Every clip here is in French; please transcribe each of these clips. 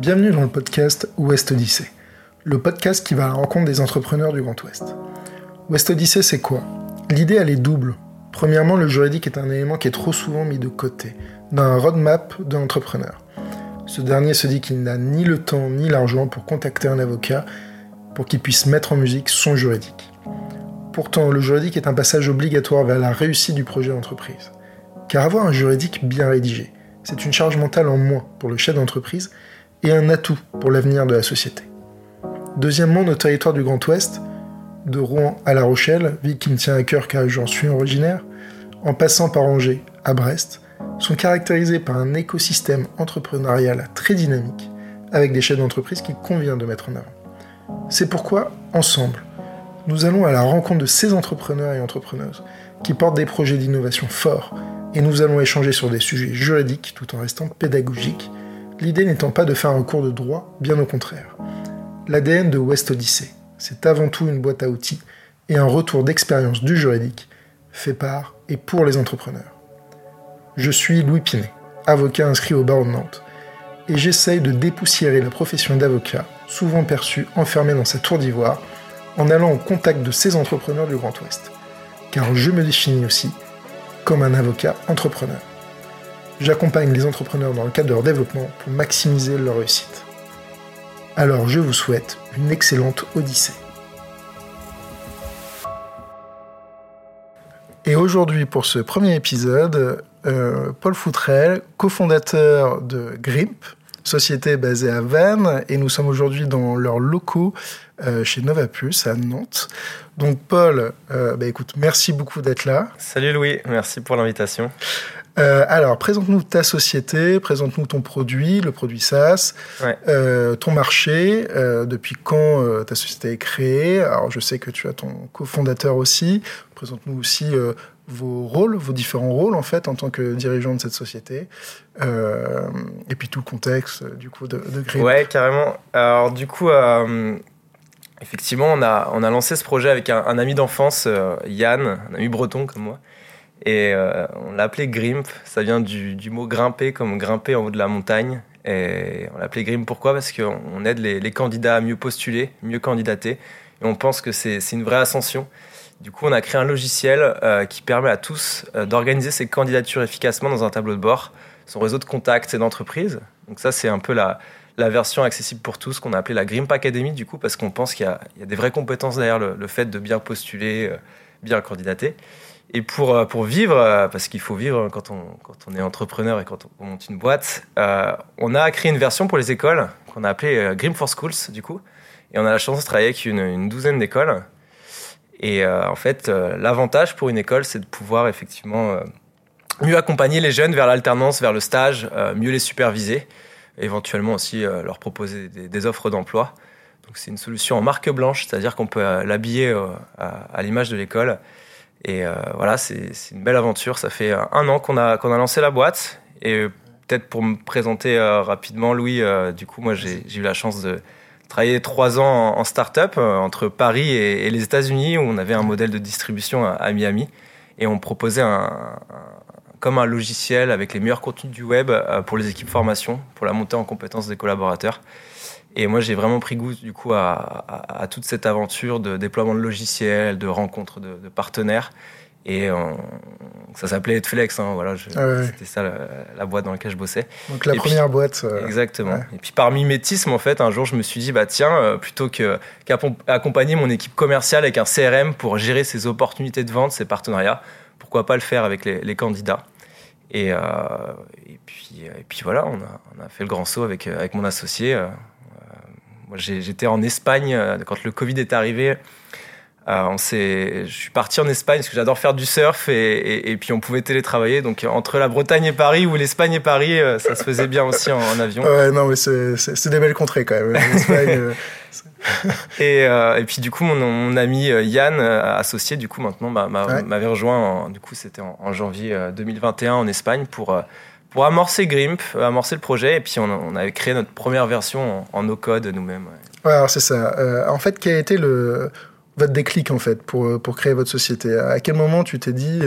Bienvenue dans le podcast West Odyssey, le podcast qui va à la rencontre des entrepreneurs du Grand Ouest. West Odyssey, c'est quoi? L'idée, elle est double. Premièrement, le juridique est un élément qui est trop souvent mis de côté dans un roadmap de l'entrepreneur. Ce dernier se dit qu'il n'a ni le temps ni l'argent pour contacter un avocat pour qu'il puisse mettre en musique son juridique. Pourtant, le juridique est un passage obligatoire vers la réussite du projet d'entreprise. Car avoir un juridique bien rédigé, c'est une charge mentale en moins pour le chef d'entreprise et un atout pour l'avenir de la société. Deuxièmement, nos territoires du Grand Ouest, de Rouen à La Rochelle, ville qui me tient à cœur car j'en suis originaire, en passant par Angers à Brest, sont caractérisés par un écosystème entrepreneurial très dynamique, avec des chefs d'entreprise qu'il convient de mettre en avant. C'est pourquoi, ensemble, nous allons à la rencontre de ces entrepreneurs et entrepreneuses qui portent des projets d'innovation forts, et nous allons échanger sur des sujets juridiques tout en restant pédagogiques, l'idée n'étant pas de faire un cours de droit, bien au contraire. L'ADN de West Odyssey, c'est avant tout une boîte à outils et un retour d'expérience du juridique fait par et pour les entrepreneurs. Je suis Louis Pinet, avocat inscrit au barreau de Nantes, et j'essaye de dépoussiérer la profession d'avocat, souvent perçue enfermée dans sa tour d'ivoire, en allant au contact de ces entrepreneurs du Grand Ouest. Car je me définis aussi comme un avocat entrepreneur. J'accompagne les entrepreneurs dans le cadre de leur développement pour maximiser leur réussite. Alors je vous souhaite une excellente odyssée. Et aujourd'hui, pour ce premier épisode, euh, Paul Foutrel, cofondateur de Grimp, société basée à Vannes, et nous sommes aujourd'hui dans leurs locaux euh, chez Novapus à Nantes. Donc Paul, euh, bah, écoute, merci beaucoup d'être là. Salut Louis, merci pour l'invitation. Euh, alors, présente-nous ta société, présente-nous ton produit, le produit SaaS, euh, ton marché, euh, depuis quand ta société est créée. Alors, je sais que tu as ton cofondateur aussi. Présente-nous aussi vos rôles, vos différents rôles en fait en tant que dirigeant de cette société. et puis tout le contexte du coup de, de Ouais, carrément. Alors, du coup, effectivement, on a, on a lancé ce projet avec un ami d'enfance, Yann, un ami breton comme moi. Et euh, on l'a appelé Grimp, ça vient du, mot grimper, comme grimper en haut de la montagne. Et on l'a appelé Grimp pourquoi? Parce qu'on aide les, candidats à mieux postuler, mieux candidater. Et on pense que c'est une vraie ascension. Du coup, on a créé un logiciel euh, qui permet à tous euh, d'organiser ses candidatures efficacement dans un tableau de bord, son réseau de contacts et d'entreprises. Donc ça, c'est un peu la, version accessible pour tous qu'on a appelée la Grimp Academy, du coup, parce qu'on pense qu'il y, a des vraies compétences derrière le, le fait de bien postuler, bien candidater. Et pour, euh, pour vivre, euh, parce qu'il faut vivre quand on, quand on est entrepreneur et quand on monte une boîte, euh, on a créé une version pour les écoles qu'on a appelée Grim for Schools, du coup. Et on a la chance de travailler avec une, douzaine d'écoles. Et en fait, l'avantage pour une école, c'est de pouvoir effectivement mieux accompagner les jeunes vers l'alternance, vers le stage, mieux les superviser, éventuellement aussi leur proposer des, offres d'emploi. Donc c'est une solution en marque blanche, c'est-à-dire qu'on peut l'habiller à l'image de l'école et euh, voilà, c'est une belle aventure. Ça fait un an qu'on a, a lancé la boîte. Et peut-être pour me présenter euh, rapidement, Louis, euh, du coup, moi, j'ai eu la chance de travailler trois ans en, start-up entre Paris et, les États-Unis, où on avait un modèle de distribution à, Miami. Et on proposait un, comme un logiciel avec les meilleurs contenus du web pour les équipes formation, pour la montée en compétences des collaborateurs. Et moi, j'ai vraiment pris goût du coup à, à, à, toute cette aventure de déploiement de logiciels, de rencontres de, de partenaires. Et ça s'appelait Edflex, hein, voilà, ah c'était ça la, boîte dans laquelle je bossais. Donc la première boîte. Euh, exactement. Et puis par mimétisme, en fait, un jour, je me suis dit, bah tiens, euh, plutôt qu'accompagner mon équipe commerciale avec un CRM pour gérer ses opportunités de vente, ses partenariats, pourquoi pas le faire avec les, les candidats et, euh, et, puis, et puis voilà, on a, on a, fait le grand saut avec, avec mon associé. Moi, j'étais en Espagne euh, quand le Covid est arrivé. Euh, on je suis parti en Espagne parce que j'adore faire du surf et, et, puis on pouvait télétravailler. Donc entre la Bretagne et Paris ou l'Espagne et Paris, euh, ça se faisait bien aussi en, avion. Ouais, non, mais c'est des belles contrées quand même. Et, et, puis du coup, mon, mon ami Yann, associé, du coup maintenant m'avait rejoint. du coup, c'était en, en, janvier 2021 en Espagne pour pour amorcer Grimp, euh, amorcer le projet, et puis on, avait créé notre première version en, no-code nous-mêmes. Ouais, alors c'est ça. Euh, en fait, quel a été le, votre déclic en fait pour, pour créer votre société? À quel moment tu t'es dit,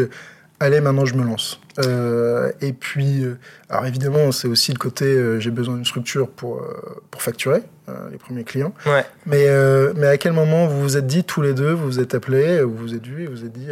allez, maintenant je me lance? Euh, et puis, euh, alors évidemment, c'est aussi le côté euh, j'ai besoin d'une structure pour, pour facturer les premiers clients. Ouais. Mais, mais à quel moment vous vous êtes dit tous les deux, vous vous êtes appelés, vous vous êtes vus et vous vous êtes dit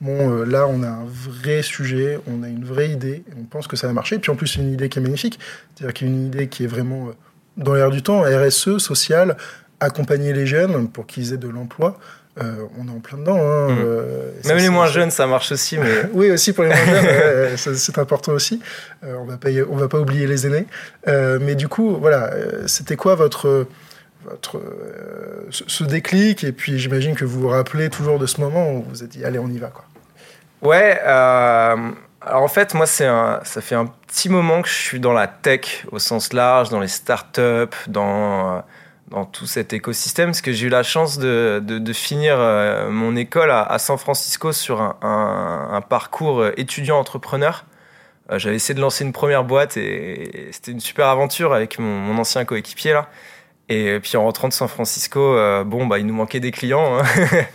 bon, là on a un vrai sujet, on a une vraie idée, on pense que ça va marcher. Et puis en plus, c'est une idée qui est magnifique, c'est-à-dire qu'il y a une idée qui est vraiment dans l'air du temps, RSE, social, accompagner les jeunes pour qu'ils aient de l'emploi. Euh, on est en plein dedans. Hein, mmh. euh, Même les moins jeunes, ça marche aussi. Mais... oui, aussi pour les moins jeunes, c'est important aussi. Euh, on va pas, on va pas oublier les aînés. mais du coup, voilà, c'était quoi votre, votre ce déclic Et puis, j'imagine que vous vous rappelez toujours de ce moment où vous vous êtes dit, allez, on y va, quoi. Ouais. alors en fait, moi, c'est ça fait un petit moment que je suis dans la tech au sens large, dans les startups, dans dans tout cet écosystème, parce que j'ai eu la chance de, de, finir euh, mon école à, San Francisco sur un, parcours étudiant-entrepreneur. Euh, j'avais essayé de lancer une première boîte et, c'était une super aventure avec mon, mon ancien coéquipier là. Et puis en rentrant de San Francisco, euh, bon bah il nous manquait des clients. Hein.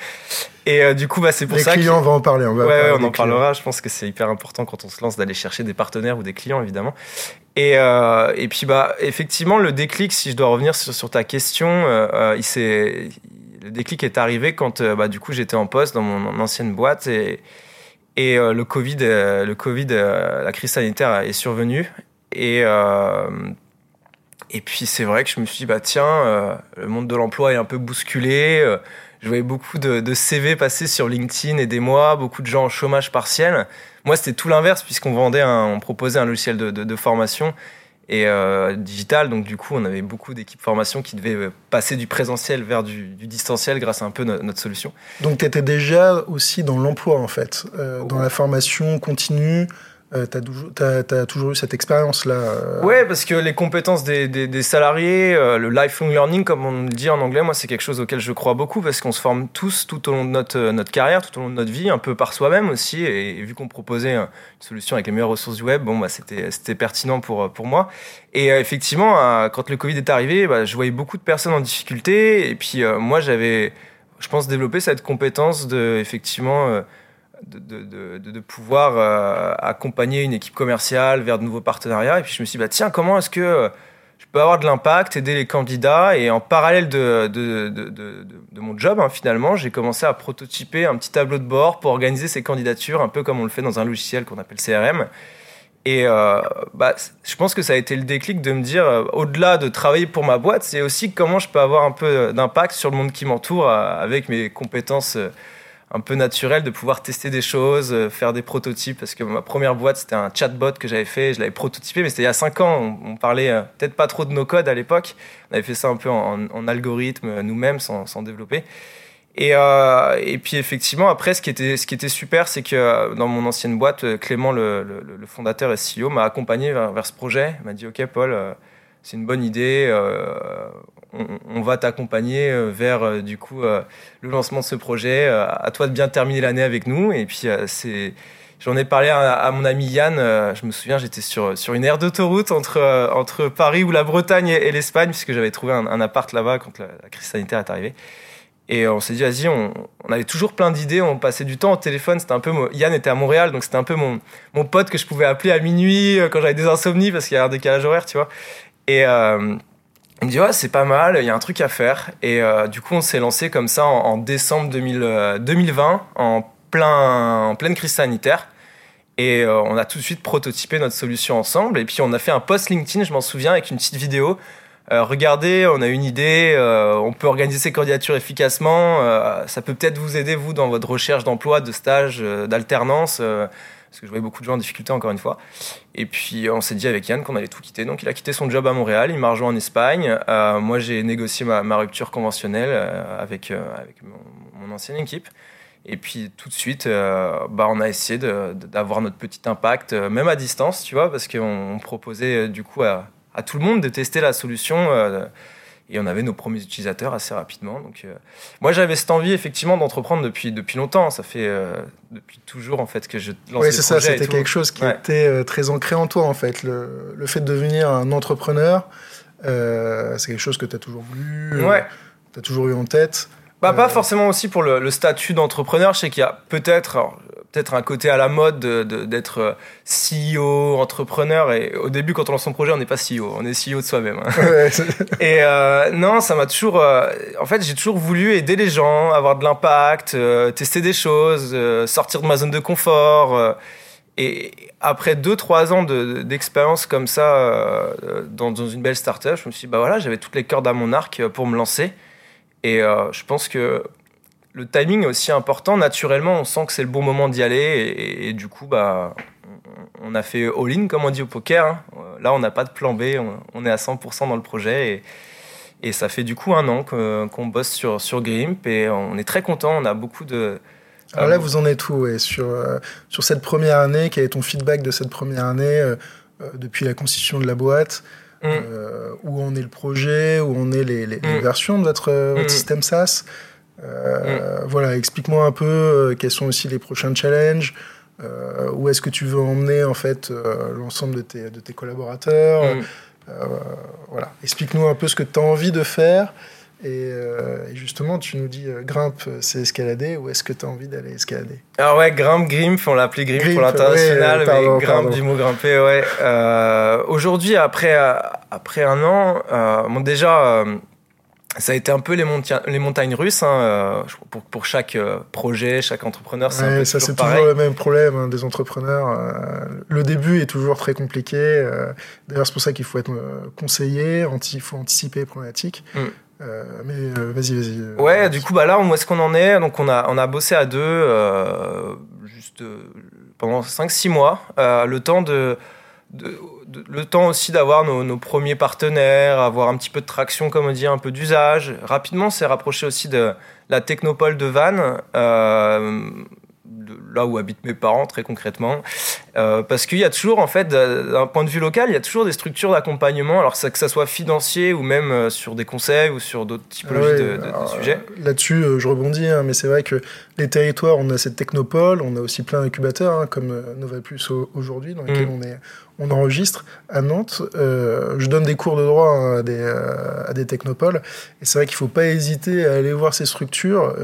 et du coup bah c'est pour ça. Les clients, on va en parler. On va ouais, on en parlera. Je pense que c'est hyper important quand on se lance d'aller chercher des partenaires ou des clients évidemment. Et, euh, et puis bah effectivement le déclic, si je dois revenir sur, sur ta question, euh, euh il s'est le déclic est arrivé quand euh, bah, du coup j'étais en poste dans mon ancienne boîte et et euh, le Covid, le Covid, la crise sanitaire est survenue et et puis c'est vrai que je me suis dit bah tiens le monde de l'emploi est un peu bousculé. je voyais beaucoup de, de CV passer sur LinkedIn et des mois, beaucoup de gens en chômage partiel. Moi, c'était tout l'inverse, puisqu'on vendait, on proposait un logiciel de, de, formation et euh, digital. Donc, du coup, on avait beaucoup d'équipes formation qui devaient euh, passer du présentiel vers du, du distanciel grâce à un peu notre solution. Donc, tu étais déjà aussi dans l'emploi, en fait, euh, dans la formation continue, euh, toujours eu cette expérience-là euh... Ouais, parce que les compétences des, salariés, euh, le lifelong learning, comme on le dit en anglais, moi, c'est quelque chose auquel je crois beaucoup parce qu'on se forme tous tout au long de notre, euh, carrière, tout au long de notre vie, un peu par soi-même aussi. Et, vu qu'on proposait une solution avec les meilleures ressources du web, bon, bah, c'était pertinent pour, pour moi. Et effectivement, quand le Covid est arrivé, bah, je voyais beaucoup de personnes en difficulté. Et puis, moi, j'avais, je pense, développé cette compétence de, effectivement, de, pouvoir euh, accompagner une équipe commerciale vers de nouveaux partenariats. Et puis je me suis dit, bah, tiens, comment est-ce que je peux avoir de l'impact, aider les candidats? Et en parallèle de, de mon job, hein, finalement, j'ai commencé à prototyper un petit tableau de bord pour organiser ces candidatures, un peu comme on le fait dans un logiciel qu'on appelle CRM. Et euh, bah, je pense que ça a été le déclic de me dire, euh, au-delà de travailler pour ma boîte, c'est aussi comment je peux avoir un peu d'impact sur le monde qui m'entoure avec mes compétences un peu naturel de pouvoir tester des choses, euh, faire des prototypes. Parce que ma première boîte, c'était un chatbot que j'avais fait, je l'avais prototypé, mais c'était il y a 5 ans. On, parlait euh, peut-être pas trop de nos codes à l'époque. On avait fait ça un peu en, algorithme euh, nous-mêmes, sans, développer. Et, et puis effectivement, après, ce qui était, ce qui était super, c'est que dans mon ancienne boîte, Clément, le, fondateur et CEO, m'a accompagné vers, ce projet. M'a dit, OK, Paul, c'est une bonne idée. Euh, on, va t'accompagner euh, vers euh, du coup le lancement de ce projet. à toi de bien terminer l'année avec nous. Et puis c'est J'en ai parlé à, mon ami Yann. je me souviens, j'étais sur, sur une aire d'autoroute entre, entre Paris ou la Bretagne et, l'Espagne, puisque j'avais trouvé un, appart là-bas quand la, crise sanitaire est arrivée. Et on s'est dit, vas-y, on, on, avait toujours plein d'idées, on passait du temps au téléphone. C'était un peu, Yann était à Montréal, donc c'était un peu mon, mon pote que je pouvais appeler à minuit quand j'avais des insomnies parce qu'il y a un décalage horaire, tu vois. Et euh, il me dit ouais c'est pas mal, il y a un truc à faire. Et euh, du coup on s'est lancé comme ça en, décembre 2020, euh, en, plein, en pleine crise sanitaire. Et on a tout de suite prototypé notre solution ensemble. Et puis on a fait un post LinkedIn, je m'en souviens, avec une petite vidéo. regardez, on a une idée, on peut organiser ces candidatures efficacement. ça peut peut-être vous aider, vous, dans votre recherche d'emploi, de stage, d'alternance parce que je voyais beaucoup de gens en difficulté encore une fois. Et puis on s'est dit avec Yann qu'on allait tout quitter. Donc il a quitté son job à Montréal, il m'a rejoint en Espagne. Euh, moi j'ai négocié ma, rupture conventionnelle euh, avec, euh, avec mon, ancienne équipe. Et puis tout de suite, bah, on a essayé d'avoir notre petit impact, même à distance, tu vois, parce qu'on proposait du coup à, tout le monde de tester la solution et on avait nos premiers utilisateurs assez rapidement. Donc, euh, moi, j'avais cette envie effectivement d'entreprendre depuis depuis longtemps. Ça fait euh, depuis toujours en fait que je lance Oui, c'est ça. C'était quelque chose qui était euh, très ancré en toi en fait. Le, le fait de devenir un entrepreneur, c'est quelque chose que tu as toujours voulu. Ouais. tu as toujours eu en tête. Bah, pas forcément aussi pour le, le statut d'entrepreneur. Je sais qu'il y a peut-être peut-être un côté à la mode d'être CEO, entrepreneur. Et au début, quand on lance son projet, on n'est pas CEO, on est CEO de soi-même. Hein. et non, ça m'a toujours. en fait, j'ai toujours voulu aider les gens, avoir de l'impact, tester des choses, sortir de ma zone de confort. et après 2-3 ans d'expérience comme ça dans, dans, une belle startup, je me suis dit, bah voilà, j'avais toutes les cordes à mon arc pour me lancer. Et euh, je pense que le timing est aussi important. Naturellement, on sent que c'est le bon moment d'y aller. Et, du coup, bah, on a fait all-in, comme on dit au poker. Hein. Là, on n'a pas de plan B. On, est à 100% dans le projet. Et, et, ça fait du coup un an qu'on bosse sur, sur Grimp. Et on est très content. On a beaucoup de. Alors là, vous en êtes où sur, euh, sur cette première année? Quel est ton feedback de cette première année euh, depuis la constitution de la boîte? Mm. Euh, où en est le projet, où on est les, les, mm. versions de votre, votre mm. système SaaS? Euh, voilà, explique-moi un peu euh, quels sont aussi les prochains challenges. où est-ce que tu veux emmener en fait l'ensemble de tes, de tes collaborateurs. Voilà, explique-nous un peu ce que tu as envie de faire. Euh, et, justement, tu nous dis euh, grimpe, c'est escalader, ou est-ce que tu as envie d'aller escalader? Alors ouais, grimpe, grimpe, on l'appelait grimpe, pour l'international, mais grimpe du mot grimper, ouais. Euh, aujourd'hui, après, après un an, bon déjà, ça a été un peu les, les montagnes russes hein, pour, pour, chaque projet, chaque entrepreneur. C'est ouais, ça, c'est toujours le même problème hein, des entrepreneurs. le début est toujours très compliqué. D'ailleurs, c'est pour ça qu'il faut être conseillé, il faut anticiper les problématiques. Mm. Euh, mais euh, vas-y, vas-y. Euh, ouais, du coup, bah là, où est-ce qu'on en est? Donc, on a, on a bossé à deux juste pendant 5-6 mois. le temps de, le temps aussi d'avoir nos, premiers partenaires, avoir un petit peu de traction, comme on dit, un peu d'usage. Rapidement, c'est rapproché aussi de la technopole de Vannes là où habitent mes parents très concrètement euh, parce qu'il y a toujours en fait d'un point de vue local il y a toujours des structures d'accompagnement alors que ça soit financier ou même euh, sur des conseils ou sur d'autres typologies de, sujets là-dessus euh, je rebondis hein, mais c'est vrai que les territoires on a cette technopole on a aussi plein d'incubateurs hein, comme Nova Plus aujourd'hui dans lesquels mm. on est on enregistre à Nantes. je donne des cours de droit hein, à, des, à des technopoles. Et c'est vrai qu'il ne faut pas hésiter à aller voir ces structures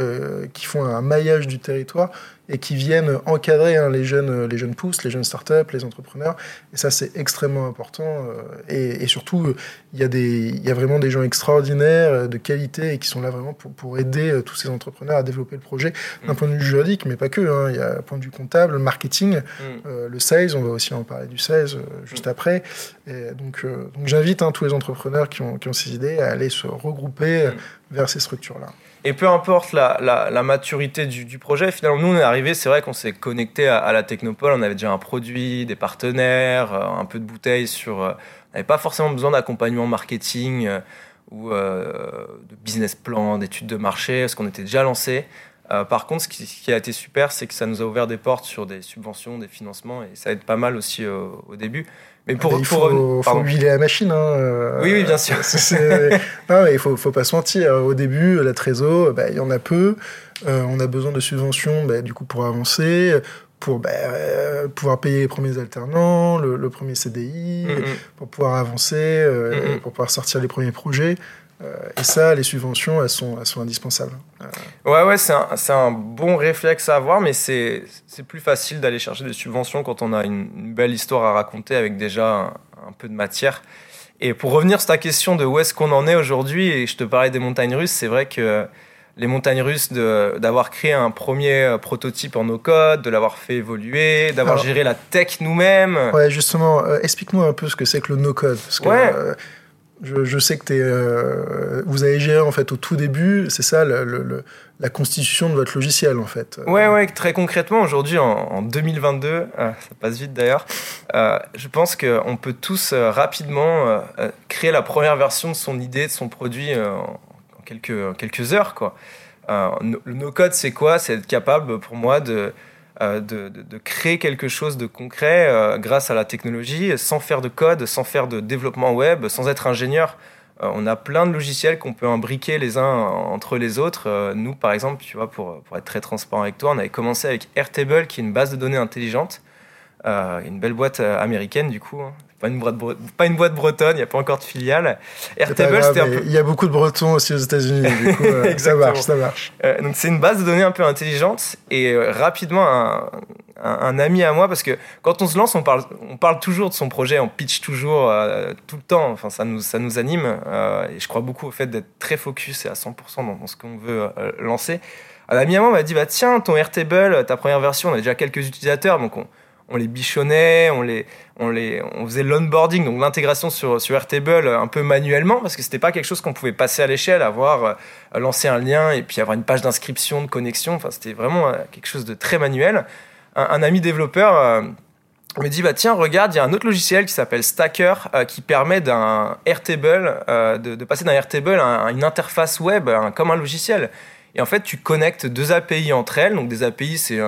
qui font un maillage du territoire et qui viennent encadrer hein, les, jeunes, les jeunes pousses, les jeunes startups, les entrepreneurs. Et ça, c'est extrêmement important. Euh, et, et, surtout, il y, a des, il y a vraiment des gens extraordinaires, euh, de qualité, et qui sont là vraiment pour, pour aider euh, tous ces entrepreneurs à développer le projet d'un point de vue juridique, mais pas que. Hein. Il y a un point de vue comptable, le marketing, mm. le sales, on va aussi en parler du sales juste mm. après. Et donc, donc j'invite hein, tous les entrepreneurs qui ont, qui ont ces idées à aller se regrouper mm. Vers ces structures-là. Et peu importe la, maturité du, projet, finalement, nous, on est arrivé, c'est vrai qu'on s'est connecté à, la Technopole, on avait déjà un produit, des partenaires, euh, un peu de bouteilles sur... Euh, on n'avait pas forcément besoin d'accompagnement marketing euh, ou de business plan, d'études de marché, parce qu'on était déjà lancé. Par contre, ce qui, a été super, c'est que ça nous a ouvert des portes sur des subventions, des financements, et ça aide pas mal aussi au début. Mais pour, ah, il faut, faut huiler la machine. Hein, euh, oui, oui, bien sûr. non, mais il faut, faut pas se mentir. Au début, la trésor, bah, il y en a peu. Euh, on a besoin de subventions, bah, du coup, pour avancer, pour bah, euh, pouvoir payer les premiers alternants, le, premier CDI, mm, mm. pour pouvoir avancer, mm, pour pouvoir sortir les premiers projets. Euh, et ça, les subventions, elles sont, elles sont indispensables. Euh, ouais, ouais, c'est un, un, bon réflexe à avoir, mais c'est plus facile d'aller chercher des subventions quand on a une, belle histoire à raconter avec déjà un, peu de matière. Et pour revenir sur ta question de où est-ce qu'on en est aujourd'hui, et je te parlais des montagnes russes, c'est vrai que les montagnes russes d'avoir créé un premier euh, prototype en no-code, de l'avoir fait évoluer, d'avoir géré la tech nous-mêmes. Ouais, justement, explique-nous un peu ce que c'est que le no-code. ouais. Je, sais que euh, vous avez géré en fait au tout début, c'est ça la constitution de votre logiciel en fait. Ouais, ouais, très concrètement aujourd'hui en, 2022, euh, ça passe vite d'ailleurs. Euh, je pense qu'on peut tous rapidement créer la première version de son idée, de son produit en, quelques, quelques heures quoi. le no-code c'est quoi? C'est être capable pour moi de euh, de, créer quelque chose de concret euh, grâce à la technologie, sans faire de code, sans faire de développement web, sans être ingénieur. Euh, on a plein de logiciels qu'on peut imbriquer les uns entre les autres. nous, par exemple, tu vois, pour, pour, être très transparent avec toi, on avait commencé avec Airtable, qui est une base de données intelligente, une belle boîte américaine du coup, hein, pas une boîte, pas une boîte bretonne, il n'y a pas encore de filiale. Airtable, c'était un peu... Il y a beaucoup de Bretons aussi aux États-Unis, du coup, euh, ça marche, ça marche. Euh, donc c'est une base de données un peu intelligente et euh, rapidement un, un, ami à moi parce que quand on se lance, on parle, on parle toujours de son projet, on pitch toujours tout le temps. Enfin, ça nous, ça nous anime et je crois beaucoup au fait d'être très focus et à 100% dans, dans ce qu'on veut lancer. Un ami à moi m'a dit bah tiens ton Airtable, ta première version, on a déjà quelques utilisateurs donc on on les bichonnait, on les, on les, on faisait l'onboarding, donc l'intégration sur, sur Airtable un peu manuellement, parce que c'était pas quelque chose qu'on pouvait passer à l'échelle, avoir euh, lancer un lien et puis avoir une page d'inscription, de connexion. Enfin, c'était vraiment euh, quelque chose de très manuel. Un, ami développeur euh, me dit bah tiens regarde il y a un autre logiciel qui s'appelle Stacker qui permet d'un Airtable de, de, passer d'un Airtable à, une interface web comme un logiciel. Et en fait, tu connectes deux API entre elles. Donc, des API, c'est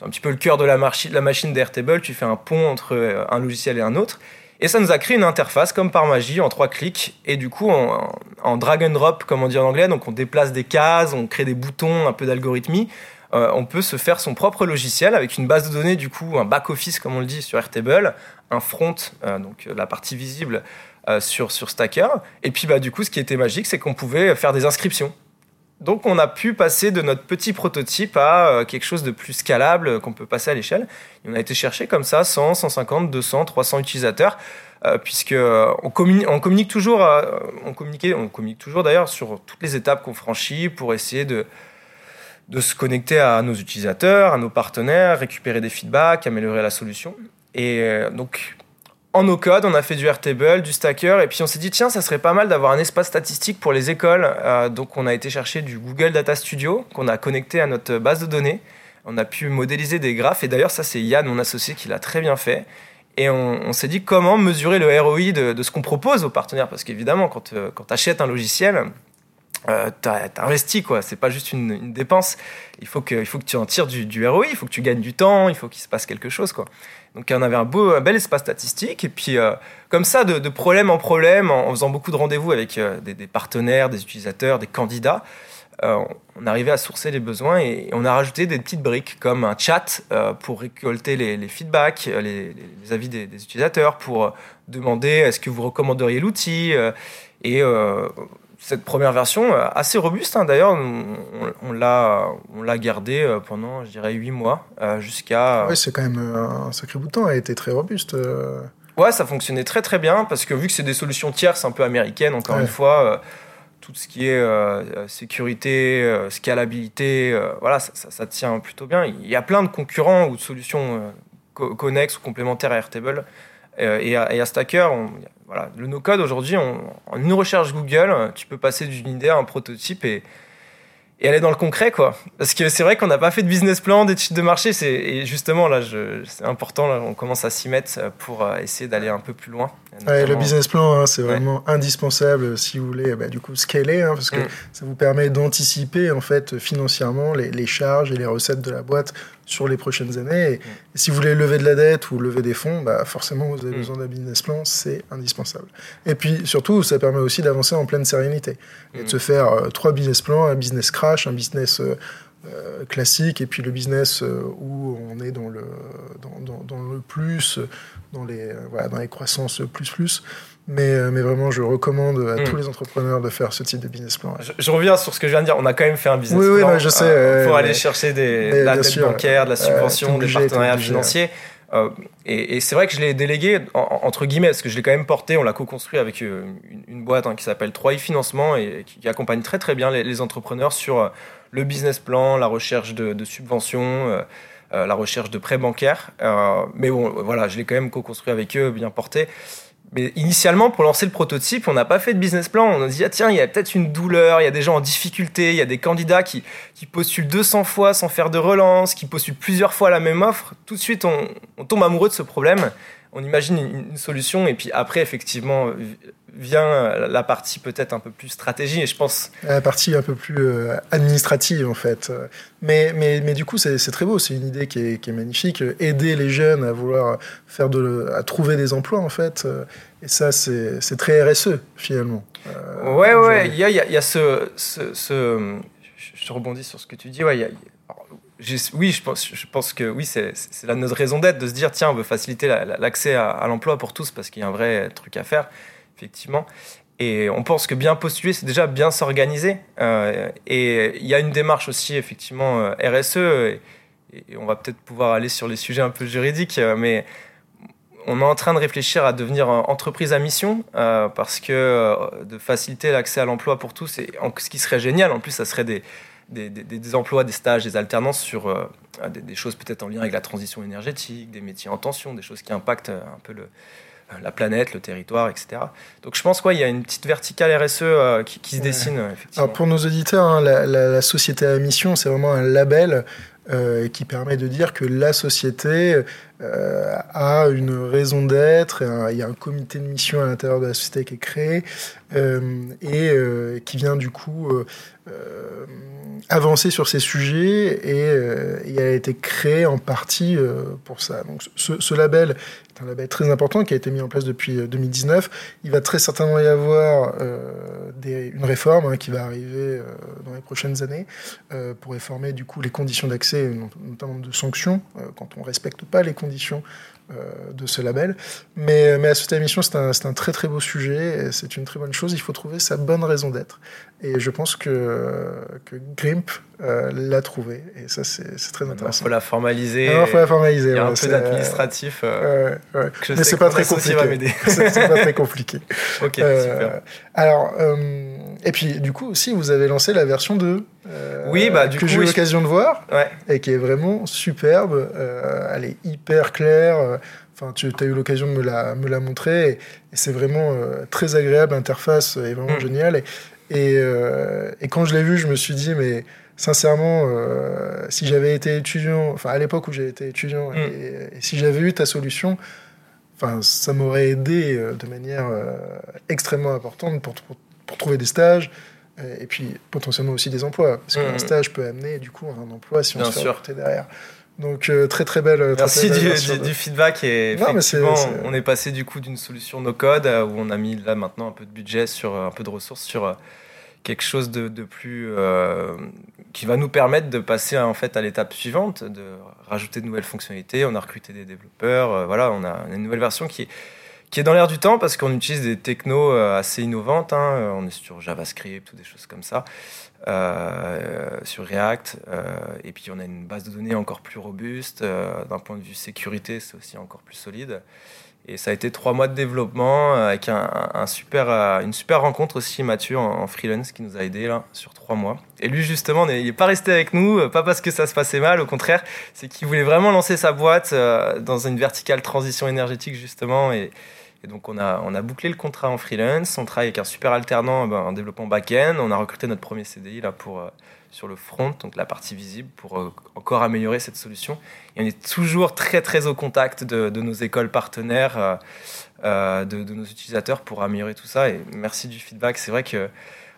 c'est un petit peu le cœur de la, la machine d'Airtable. Tu fais un pont entre euh, un logiciel et un autre. Et ça nous a créé une interface comme par magie en trois clics. Et du coup, en, drag and drop, comme on dit en anglais, donc on déplace des cases, on crée des boutons, un peu d'algorithmie. Euh, on peut se faire son propre logiciel avec une base de données, du coup, un back-office, comme on le dit, sur Airtable, un front, euh, donc la partie visible sur, sur Stacker. Et puis, bah, du coup, ce qui était magique, c'est qu'on pouvait faire des inscriptions. Donc on a pu passer de notre petit prototype à euh, quelque chose de plus scalable euh, qu'on peut passer à l'échelle. On a été chercher comme ça 100, 150, 200, 300 utilisateurs. Euh, puisque communique, on communique toujours, on communiquait, on communique toujours d'ailleurs sur toutes les étapes qu'on franchit pour essayer de de se connecter à nos utilisateurs, à nos partenaires, récupérer des feedbacks, améliorer la solution. Et donc en no code, on a fait du Airtable, du Stacker, et puis on s'est dit, tiens, ça serait pas mal d'avoir un espace statistique pour les écoles. Euh, donc on a été chercher du Google Data Studio, qu'on a connecté à notre base de données. On a pu modéliser des graphes, et d'ailleurs, ça, c'est Yann, mon associé, qui l'a très bien fait. Et on, s'est dit comment mesurer le ROI de, ce qu'on propose aux partenaires? Parce qu'évidemment, quand, euh, quand tu achètes un logiciel, euh, investi quoi c'est pas juste une, dépense il faut que faut que tu en tires du, du, ROI il faut que tu gagnes du temps il faut qu'il se passe quelque chose quoi donc on avait un beau un bel espace statistique. Et puis euh, comme ça de, problème en problème en, faisant beaucoup de rendez-vous avec euh, des, partenaires des utilisateurs des candidats euh, on arrivait à sourcer les besoins et, on a rajouté des petites briques comme un chat pour récolter les, feedbacks les, les, avis des, des, utilisateurs pour demander est-ce que vous recommanderiez l'outil et cette première version euh, assez robuste. Hein. D'ailleurs, on, l'a, on l'a gardé euh, pendant, je dirais, 8 mois euh, jusqu'à. Oui, c'est quand même un sacré bout de temps. Elle a été très robuste. Ouais, ça fonctionnait très très bien parce que vu que c'est des solutions tierces un peu américaines, encore une fois, tout ce qui est sécurité, scalabilité, voilà, ça, ça, tient plutôt bien. Il y a plein de concurrents ou de solutions connexes ou complémentaires à Airtable et à, et, à, Stacker. On, voilà, le no-code aujourd'hui, en une recherche Google, tu peux passer d'une idée à un prototype et, aller dans le concret, quoi. Parce que c'est vrai qu'on n'a pas fait de business plan, d'études de marché, c'est, et justement, là, c'est important, on commence à s'y mettre pour euh, essayer d'aller un peu plus loin. Le business plan, hein, c'est vraiment indispensable si vous voulez, bah, du coup, scaler, hein, parce que mm. ça vous permet d'anticiper, en fait, financièrement, les, les, charges et les recettes de la boîte sur les prochaines années. Et, mm. si vous voulez lever de la dette ou lever des fonds, bah forcément, vous avez mm. besoin d'un business plan, c'est indispensable. Et puis, surtout, ça permet aussi d'avancer en pleine sérénité et de se faire euh, trois business plans, un business crash, un business euh, euh, classique et puis le business où on est dans le, dans, dans, dans le plus, dans les, voilà, dans les croissances plus plus. Mais, euh, mais vraiment, je recommande à tous hmm. les entrepreneurs de faire ce type de business plan. Je, reviens sur ce que je viens de dire. On a quand même fait un business plan oui, je sais, euh, pour aller chercher des, de la dette bancaire, de la subvention, des partenariats financiers. Euh, et, c'est vrai que je l'ai délégué entre guillemets parce que je l'ai quand même porté. On l'a co-construit avec une, boîte hein, qui s'appelle 3i Financement et qui, accompagne très très bien les, entrepreneurs sur le business plan, la recherche de, de subventions. La recherche de prêts bancaires. mais bon, voilà, je l'ai quand même co-construit avec eux, bien porté. Mais initialement, pour lancer le prototype, on n'a pas fait de business plan. On a dit, ah, tiens, il y a peut-être une douleur, il y a des gens en difficulté, il y a des candidats qui, qui postulent 200 fois sans faire de relance, qui postulent plusieurs fois la même offre. Tout de suite, on, on tombe amoureux de ce problème. On imagine une, solution et puis après, effectivement, vient la partie peut-être un peu plus stratégie et je pense la partie un peu plus euh, administrative en fait. Mais mais, mais du coup c'est très beau. C'est une idée qui est, qui est, magnifique. Aider les jeunes à vouloir faire de à trouver des emplois en fait et ça c'est très RSE finalement. Euh, ouais ouais. il y a, y a, ce, ce, ce, je rebondis sur ce que tu dis. Ouais il y a oui, je pense, que oui, c'est notre raison d'être de se dire tiens, on veut faciliter l'accès à, l'emploi pour tous parce qu'il y a un vrai truc à faire, effectivement. Et on pense que bien postuler, c'est déjà bien s'organiser. Euh, et il y a une démarche aussi, effectivement, euh, RSE. Et, on va peut-être pouvoir aller sur les sujets un peu juridiques, euh, mais on est en train de réfléchir à devenir entreprise à mission parce que de faciliter l'accès à l'emploi pour tous, ce qui serait génial, en plus, ça serait des, des, emplois, des stages, des alternances sur euh, des, choses peut-être en lien avec la transition énergétique, des métiers en tension, des choses qui impactent euh, un peu le, euh, la planète, le territoire, etc. Donc je pense qu'il y a une petite verticale RSE qui, se dessine. effectivement. Alors pour nos auditeurs, hein, la, société à mission, c'est vraiment un label qui permet de dire que la société a une raison d'être, il y a un comité de mission à l'intérieur de la société qui est créé et qui vient du coup avancer sur ces sujets et, euh, il a été créé en partie euh, pour ça. Donc ce, label est un label très important qui a été mis en place depuis 2019. Euh, il va très certainement y avoir une réforme hein, qui va arriver dans les prochaines années pour réformer du coup les conditions d'accès, notamment de sanctions quand on respecte pas les conditions de ce label. Mais, mais à cette émission, c'est un, un, très très beau sujet, c'est une très bonne chose. Il faut trouver sa bonne raison d'être. Et je pense que, que Grimp euh, l'a trouvé. Et ça, c'est très intéressant. Il faut la formaliser. Il faut la formaliser. Il y a un peu d'administratif. Euh, ouais, Mais c'est pas très compliqué. c'est pas très compliqué. ok, euh, super. Alors, et puis, du coup, aussi, vous avez lancé la version 2. oui, bah, du que j'ai eu l'occasion de voir. Ouais. Et qui est vraiment superbe. elle est hyper claire. Enfin, tu as eu l'occasion de me la, me la montrer. Et, c'est vraiment très agréable. L'interface est vraiment mm. géniale. Et, et, euh, et, quand je l'ai vu, je me suis dit, mais sincèrement, euh, si j'avais été étudiant, enfin à l'époque où j'avais été étudiant, mm. et, si j'avais eu ta solution, enfin ça m'aurait aidé euh, de manière extrêmement importante pour, pour, trouver des stages. Et puis potentiellement aussi des emplois, parce qu'un mm. stage peut amener du coup un emploi si on Bien se fait derrière. Donc très très belle. Merci du, du, feedback et effectivement on est passé du coup d'une solution no code où on a mis là maintenant un peu de budget sur un peu de ressources sur quelque chose de, plus euh, qui va nous permettre de passer en fait à l'étape suivante, de rajouter de nouvelles fonctionnalités. On a recruté des développeurs, euh, voilà, on a une nouvelle version qui est qui est dans l'air du temps parce qu'on utilise des technos euh, assez innovantes. Hein. On est sur JavaScript ou des choses comme ça, sur React. et puis on a une base de données encore plus robuste. D'un point de vue sécurité, c'est aussi encore plus solide. Et ça a été trois mois de développement euh, avec euh, une super rencontre aussi, Mathieu, en, freelance, qui nous a aidé là, sur trois mois. Et lui, justement, il n'est pas resté avec nous, euh, pas parce que ça se passait mal, au contraire, c'est qu'il voulait vraiment lancer sa boîte dans une verticale transition énergétique, justement. Et, donc, on a, on a bouclé le contrat en freelance. On travaille avec un super alternant en développement back-end. On a recruté notre premier CDI là, pour, sur le front, donc la partie visible, pour euh, encore améliorer cette solution. Et on est toujours très très au contact de, nos écoles partenaires, euh, euh, de, nos utilisateurs pour améliorer tout ça. Et merci du feedback. C'est vrai que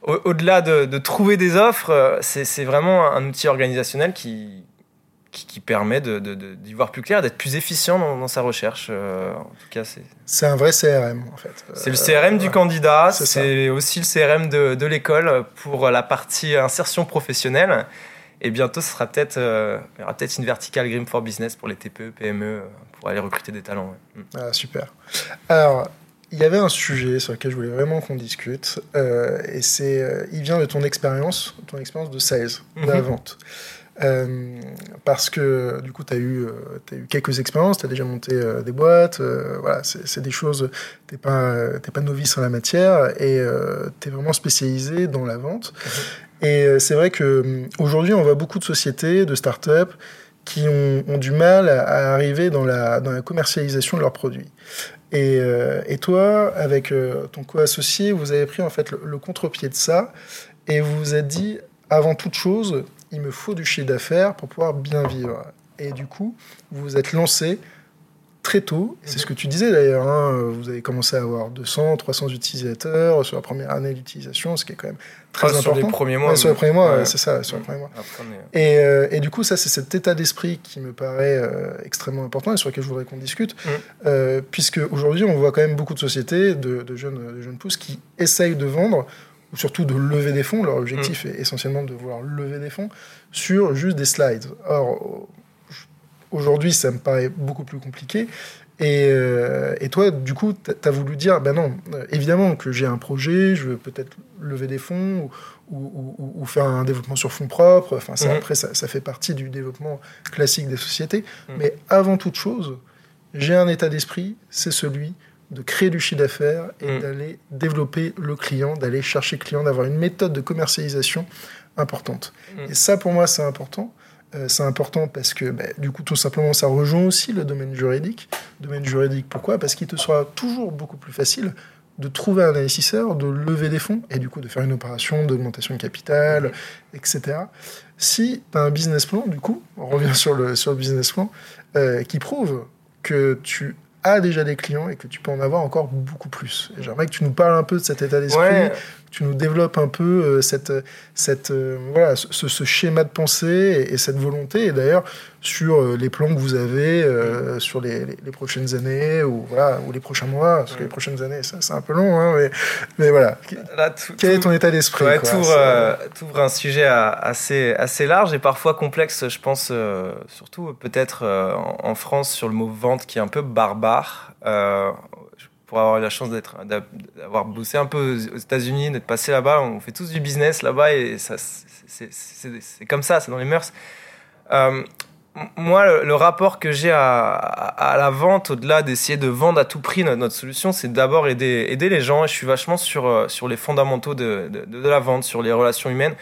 au-delà de, trouver des offres, c'est vraiment un outil organisationnel qui, qui, permet d'y de, voir plus clair, d'être plus efficient dans, sa recherche. Euh, en tout cas, c'est. C'est un vrai CRM en fait. C'est le CRM du candidat, c'est aussi le CRM de, l'école pour la partie insertion professionnelle. Et bientôt, ce sera peut-être, euh, il y aura peut-être une verticale Grim for Business pour les TPE, PME, euh, pour aller recruter des talents. Mm. Ah, super. Alors, il y avait un sujet sur lequel je voulais vraiment qu'on discute, et c'est, il vient de ton expérience, ton expérience de sales, de la mhm. vente. Euh, parce que du coup, tu as, eu, euh, as eu quelques expériences, tu as déjà monté euh, des boîtes, voilà, c'est des choses, tu n'es pas, pas novice en la matière et tu es vraiment spécialisé dans la vente. Mhm. Et c'est vrai qu'aujourd'hui, on voit beaucoup de sociétés, de startups qui ont, ont, du mal à arriver dans la, dans la commercialisation de leurs produits. Et, et toi, avec ton co-associé, vous avez pris en fait le, le contre-pied de ça et vous vous êtes dit, avant toute chose, il me faut du chiffre d'affaires pour pouvoir bien vivre. Et du coup, vous vous êtes lancé très tôt, c'est ce que tu disais d'ailleurs, hein, vous avez commencé à avoir 200, 300 utilisateurs sur la première année d'utilisation, ce qui est quand même très important. Sur les premiers mois. sur les premiers mois, c'est ça, sur les premiers mois. Et, euh, et, du coup, ça, c'est cet état d'esprit qui me paraît euh, extrêmement important et sur lequel je voudrais qu'on discute, mm. euh, puisque aujourd'hui, on voit quand même beaucoup de sociétés, de, de, jeunes, de jeunes pousses qui essayent de vendre ou surtout de lever des fonds. Leur objectif mm. est essentiellement de vouloir lever des fonds sur juste des slides. Or, aujourd'hui, ça me paraît beaucoup plus compliqué. Et, euh, et, toi, du coup, tu as voulu dire, ben non, euh, évidemment que j'ai un projet, je veux peut-être lever des fonds ou, ou, faire un développement sur fonds propres. Enfin, ça, mm. après, ça, ça, fait partie du développement classique des sociétés. Mm. Mais avant toute chose, j'ai un état d'esprit, c'est celui de créer du chiffre d'affaires et mm. d'aller développer le client, d'aller chercher le client, d'avoir une méthode de commercialisation importante. Mm. Et ça, pour moi, c'est important. Euh, c'est important parce que, bah, du coup, tout simplement, ça rejoint aussi le domaine juridique. domaine juridique, pourquoi? Parce qu'il te sera toujours beaucoup plus facile de trouver un investisseur, de lever des fonds et du coup de faire une opération d'augmentation de capital, mm. etc. Si tu as un business plan, du coup, on revient sur le, sur le business plan, euh, qui prouve que tu as déjà des clients et que tu peux en avoir encore beaucoup plus. J'aimerais que tu nous parles un peu de cet état d'esprit, tu nous développes un peu euh, cette, cette, euh, voilà, ce, schéma de pensée et, cette volonté. Et d'ailleurs, sur euh, les plans que vous avez sur les, les, prochaines années ou, voilà, ou les prochains mois, parce que les prochaines années, c'est un peu long, hein, mais, mais, voilà. Quel est ton état d'esprit ouais, Tu ouvres un sujet assez, assez large et parfois complexe, je pense, surtout peut-être en, en, France, sur le mot vente qui est un peu barbare pour avoir eu la chance d'être, d'avoir bossé un peu aux États-Unis, d'être passé là-bas. On fait tous du business là-bas et c'est, comme ça, c'est dans les mœurs. Euh, moi, le, rapport que j'ai à, la vente, au-delà d'essayer de vendre à tout prix notre, solution, c'est d'abord aider, les gens. Et je suis vachement sur, euh, sur les fondamentaux de, de, la vente, sur les relations humaines.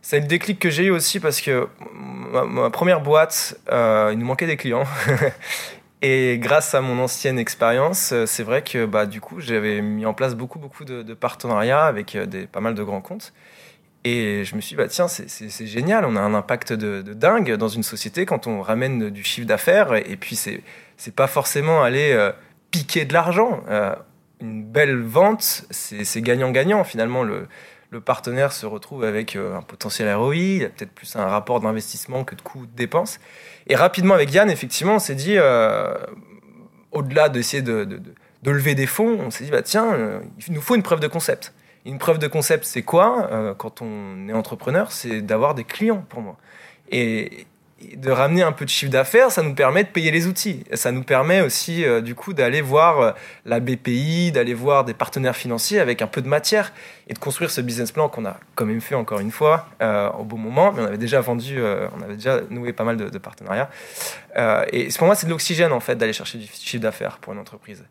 C'est le déclic que j'ai eu aussi parce que ma, première boîte, euh, il nous manquait des clients. Et grâce à mon ancienne expérience, euh, c'est vrai que bah, du coup, j'avais mis en place beaucoup, beaucoup de, partenariats avec euh, des, pas mal de grands comptes. Et je me suis dit, bah, tiens, c'est génial, on a un impact de, dingue dans une société quand on ramène du chiffre d'affaires. Et, puis, c'est c'est pas forcément aller euh, piquer de l'argent. une belle vente, c'est gagnant-gagnant. Finalement, le, le, partenaire se retrouve avec un potentiel ROI, il a peut-être plus un rapport d'investissement que de coûts-dépenses. Et rapidement, avec Yann, effectivement, on s'est dit, euh, au-delà d'essayer de, de, lever des fonds, on s'est dit, bah, tiens, euh, il nous faut une preuve de concept. Une preuve de concept, c'est quoi? Euh, Quand on est entrepreneur, c'est d'avoir des clients pour moi. Et, de ramener un peu de chiffre d'affaires, ça nous permet de payer les outils. Ça nous permet aussi, euh, du coup, d'aller voir euh, la BPI, d'aller voir des partenaires financiers avec un peu de matière et de construire ce business plan qu'on a quand même fait encore une fois euh, au bon moment. Mais on avait déjà vendu, on avait déjà noué pas mal de, partenariats. et pour moi, c'est de l'oxygène, en fait, d'aller chercher du chiffre d'affaires pour une entreprise.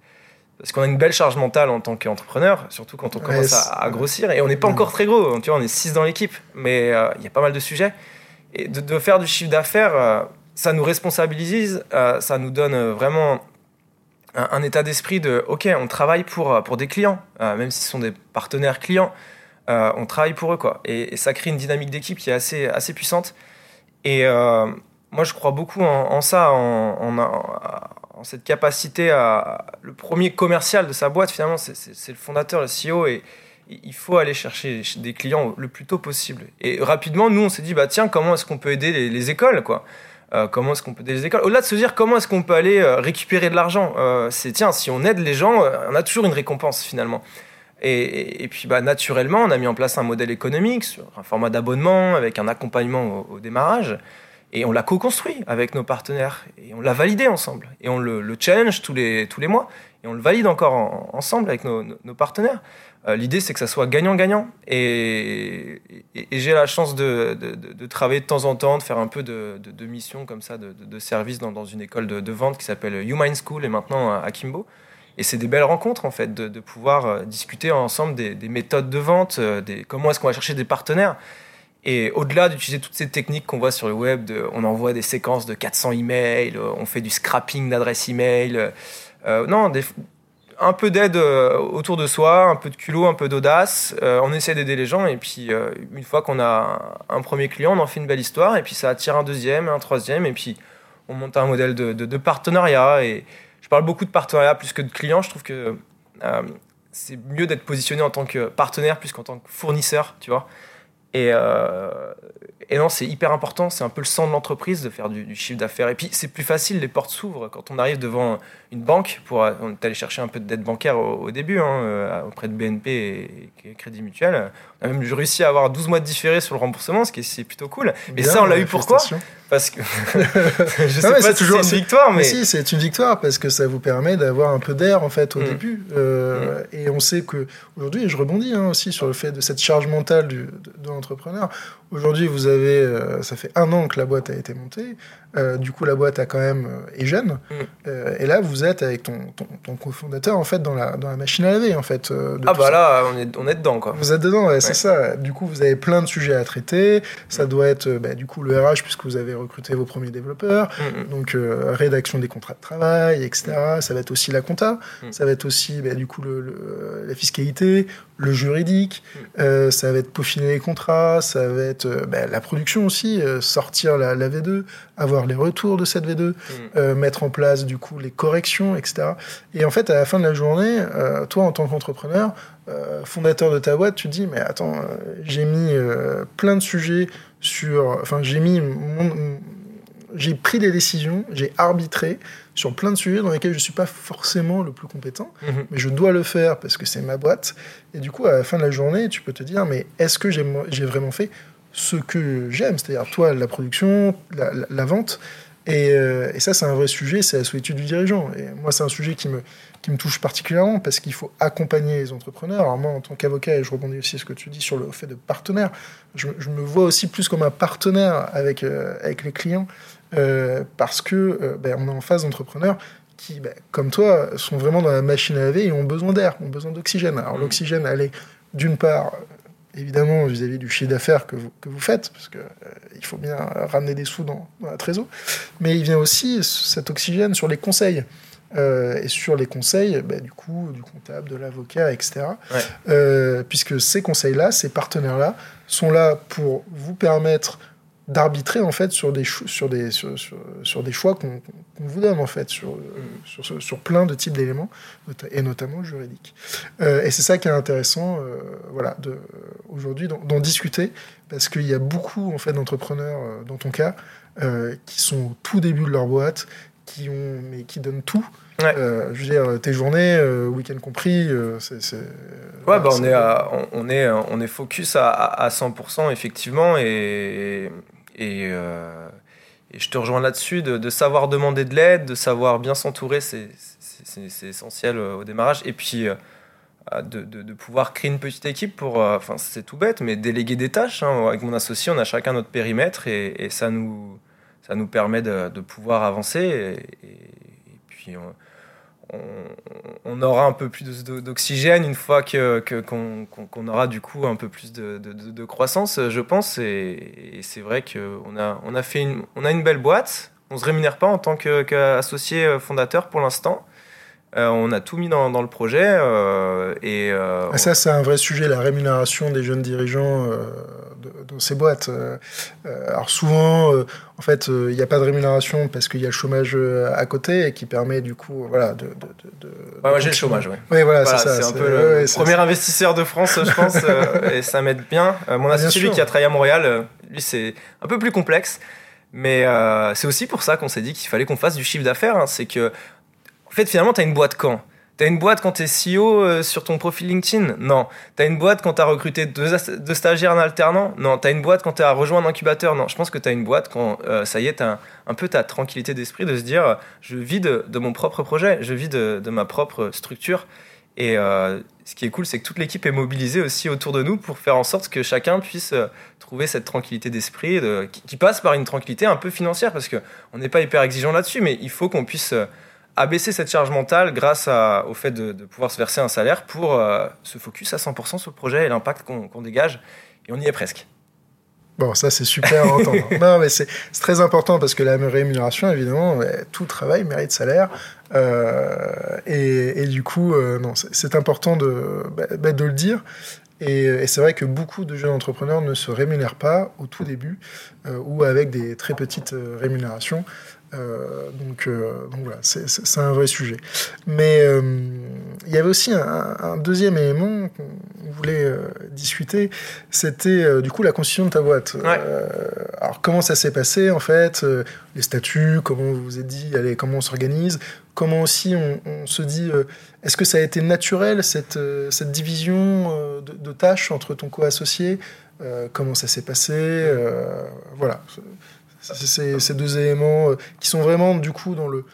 Parce qu'on a une belle charge mentale en tant qu'entrepreneur, surtout quand on commence à, grossir. Et on n'est pas encore très gros. Tu vois, on est 6 dans l'équipe, mais il y a pas mal de sujets. Et de, faire du chiffre d'affaires, euh, ça nous responsabilise, euh, ça nous donne euh, vraiment un, état d'esprit de OK, on travaille pour, pour des clients, même si ce sont des partenaires clients, on travaille pour eux. Quoi. Et, ça crée une dynamique d'équipe qui est assez, assez puissante. Et moi, je crois beaucoup en, ça, en, en, cette capacité à. Le premier commercial de sa boîte, finalement, c'est le fondateur, le CEO. Et, il faut aller chercher des clients le plus tôt possible. Et rapidement, nous, on s'est dit, bah tiens, comment est-ce qu'on peut aider les, écoles, quoi? Euh, comment est-ce qu'on peut aider les écoles? Au-delà de se dire comment est-ce qu'on peut aller euh, récupérer de l'argent, euh, c'est tiens, si on aide les gens, on a toujours une récompense finalement. Et, puis bah, naturellement, on a mis en place un modèle économique sur un format d'abonnement avec un accompagnement au, démarrage. Et on l'a co-construit avec nos partenaires. Et on l'a validé ensemble. Et on le, challenge tous les, tous les mois. Et on le valide encore ensemble avec nos partenaires. Euh, l'idée, c'est que ça soit gagnant-gagnant. Et, j'ai la chance de, travailler de temps en temps, de faire un peu de, missions comme ça, de, service dans, une école de, vente qui s'appelle Human School et maintenant à Kimbo. Et c'est des belles rencontres, en fait, de, pouvoir euh, discuter ensemble des, méthodes de vente, euh, des, comment est-ce qu'on va chercher des partenaires. Et au-delà d'utiliser toutes ces techniques qu'on voit sur le web, on envoie des séquences de 400 emails, on fait du scrapping d'adresses email. non, des, un peu d'aide euh, autour de soi, un peu de culot, un peu d'audace. Euh, on essaie d'aider les gens et puis euh, une fois qu'on a un, premier client, on en fait une belle histoire et puis ça attire un deuxième, un troisième et puis on monte un modèle de, partenariat. Et je parle beaucoup de partenariat plus que de client. Je trouve que c'est mieux d'être positionné en tant que partenaire plus qu'en tant que fournisseur, tu vois. Et, et non, c'est hyper important, c'est un peu le sang de l'entreprise de faire du, chiffre d'affaires. Et puis c'est plus facile, les portes s'ouvrent quand on arrive devant une banque pour on est allé chercher un peu de dette bancaire au, début hein, euh, auprès de BNP et, Crédit Mutuel. On a même réussi à avoir 12 mois de différé sur le remboursement, ce qui est, plutôt cool. Mais ça, on l'a eu pourquoi? Parce que je sais pas si toujours c'est une victoire, mais, si c'est une victoire parce que ça vous permet d'avoir un peu d'air en fait au mm. début. Euh, mm. Et on sait que aujourd'hui, et je rebondis hein, aussi sur le fait de cette charge mentale du, de l'entrepreneur. Aujourd'hui, vous avez, euh, ça fait un an que la boîte a été montée. Euh, du coup, la boîte a quand même est jeune. Mm. et là, vous êtes avec ton, ton, cofondateur en fait dans la, dans la machine à laver en fait. ah bah là, on est, on est dedans quoi. Vous êtes dedans, c'est ça. Du coup, vous avez plein de sujets à traiter. Ça doit être bah, du coup le RH puisque vous avez recruté vos premiers développeurs. Donc rédaction des contrats de travail, etc. Ça va être aussi la compta. Ça va être aussi bah, du coup le, la fiscalité, le juridique. ça va être peaufiner les contrats. Ça va être euh, bah, la production aussi, euh, sortir la, V2, avoir les retours de cette V2, mm. euh, mettre en place du coup les corrections, etc. Et en fait, à la fin de la journée, toi en tant qu'entrepreneur, fondateur de ta boîte, tu te dis mais attends, j'ai mis plein de sujets sur, enfin j'ai mis j'ai pris des décisions, j'ai arbitré sur plein de sujets dans lesquels je ne suis pas forcément le plus compétent, mm-hmm. mais je dois le faire parce que c'est ma boîte. Et du coup, à la fin de la journée, tu peux te dire, mais est-ce que j'ai vraiment fait ce que j'aime, c'est-à-dire toi, la production, la, vente. Euh, et, ça, c'est un vrai sujet, c'est la solitude du dirigeant. Et moi, c'est un sujet qui me, qui me touche particulièrement parce qu'il faut accompagner les entrepreneurs. Alors moi, en tant qu'avocat, et je rebondis aussi à ce que tu dis sur le fait de partenaire, je, me vois aussi plus comme un partenaire avec, euh, avec les clients euh, parce que ben, on est en face d'entrepreneurs qui, ben, comme toi, sont vraiment dans la machine à laver et ont besoin d'air, ont besoin d'oxygène. Alors mmh. l'oxygène, elle est d'une part évidemment vis-à-vis du chiffre d'affaires que vous, que vous faites, parce qu'il euh, il faut bien ramener des sous dans, la trésor, mais il vient aussi cet oxygène sur les conseils. Euh, et sur les conseils, bah, du coup, du comptable, de l'avocat, etc. Euh, puisque ces conseils-là, ces partenaires-là, sont là pour vous permettre d'arbitrer en fait sur des sur des sur, sur, des choix qu'on vous donne en fait sur, sur, sur plein de types d'éléments et notamment juridiques euh, et c'est ça qui est intéressant euh, voilà de aujourd'hui d'en discuter parce qu'il y a beaucoup en fait d'entrepreneurs euh, dans ton cas qui sont au tout début de leur boîte qui ont mais qui donnent tout je veux dire, tes journées, week-end compris, c'est. Ouais, bah on, est on, est, on est focus à, à 100%, effectivement. Et, euh, et, je te rejoins là-dessus, de, savoir demander de l'aide, de savoir bien s'entourer, c'est essentiel euh, au démarrage. Et puis, euh, de, pouvoir créer une petite équipe pour, enfin c'est tout bête, mais déléguer des tâches. Hein. Avec mon associé, on a chacun notre périmètre et, ça, nous, ça nous permet de, pouvoir avancer. Et puis, on, aura un peu plus d'oxygène une fois que qu'on aura du coup un peu plus de, croissance, je pense. Et, c'est vrai qu'on a on a fait une on a une belle boîte. On se rémunère pas en tant qu'associé fondateur pour l'instant. Euh, on a tout mis dans, le projet. Euh, et, euh, ah, ça, c'est un vrai sujet, la rémunération des jeunes dirigeants dans ces boîtes. alors souvent, en fait, il n'y a pas de rémunération parce qu'il y a le chômage à côté et qui permet du coup, voilà, de. moi j'ai le chômage, oui. Oui, voilà, c'est ça. C'est un peu le premier investisseur de France, je pense, et ça m'aide bien. mon ah, associé, lui, qui a travaillé à Montréal, lui, c'est un peu plus complexe. Mais c'est aussi pour ça qu'on s'est dit qu'il fallait qu'on fasse du chiffre d'affaires. Hein. C'est que en fait, finalement, tu as une boîte quand? T'as une boîte quand t'es CEO euh, sur ton profil LinkedIn? Non. T'as une boîte quand t'as recruté deux, stagiaires en alternant? Non. T'as une boîte quand t'as rejoint un incubateur? Non. Je pense que t'as une boîte quand, euh, ça y est, t'as un, peu ta tranquillité d'esprit de se dire, je vis de, mon propre projet, je vis de, ma propre structure. Et euh, ce qui est cool, c'est que toute l'équipe est mobilisée aussi autour de nous pour faire en sorte que chacun puisse trouver cette tranquillité d'esprit, qui, passe par une tranquillité un peu financière, parce qu'on n'est pas hyper exigeant là-dessus, mais il faut qu'on puisse abaisser cette charge mentale grâce au fait de, pouvoir se verser un salaire pour euh, se focus à 100% sur le projet et l'impact qu'on dégage. Et on y est presque. Bon, ça c'est super à entendre. non, mais c'est très important parce que la rémunération, évidemment, tout travail mérite salaire. Euh, et, du coup, euh, non, c'est important de, bah, bah, de le dire. Et, c'est vrai que beaucoup de jeunes entrepreneurs ne se rémunèrent pas au tout début ou avec des très petites rémunérations. Donc, donc, voilà, c'est un vrai sujet. Mais il y avait aussi un, deuxième élément qu'on voulait discuter, c'était du coup la constitution de ta boîte. alors comment ça s'est passé en fait, les statuts, comment vous vous êtes dit, allez, comment on s'organise, comment aussi on, se dit, est-ce que ça a été naturel cette, cette division de, de, tâches entre ton co-associé? Euh, comment ça s'est passé? Euh, voilà. Ces deux éléments euh, qui sont vraiment du coup dans le,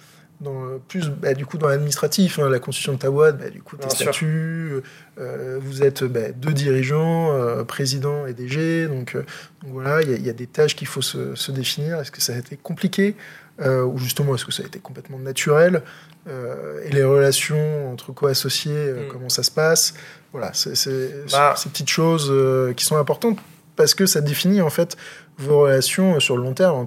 dans plus bah, du coup dans l'administratif, hein, la constitution de ta boîte, bah, du coup tes statuts, vous êtes bah, deux dirigeants, président et DG, donc, voilà, il y, a des tâches qu'il faut se, se définir. Est-ce que ça a été compliqué ou justement est-ce que ça a été complètement naturel et les relations entre co-associés, mm. comment ça se passe? Voilà, c'est bah. ces petites choses euh, qui sont importantes parce que ça définit en fait vos relations sur le long terme en,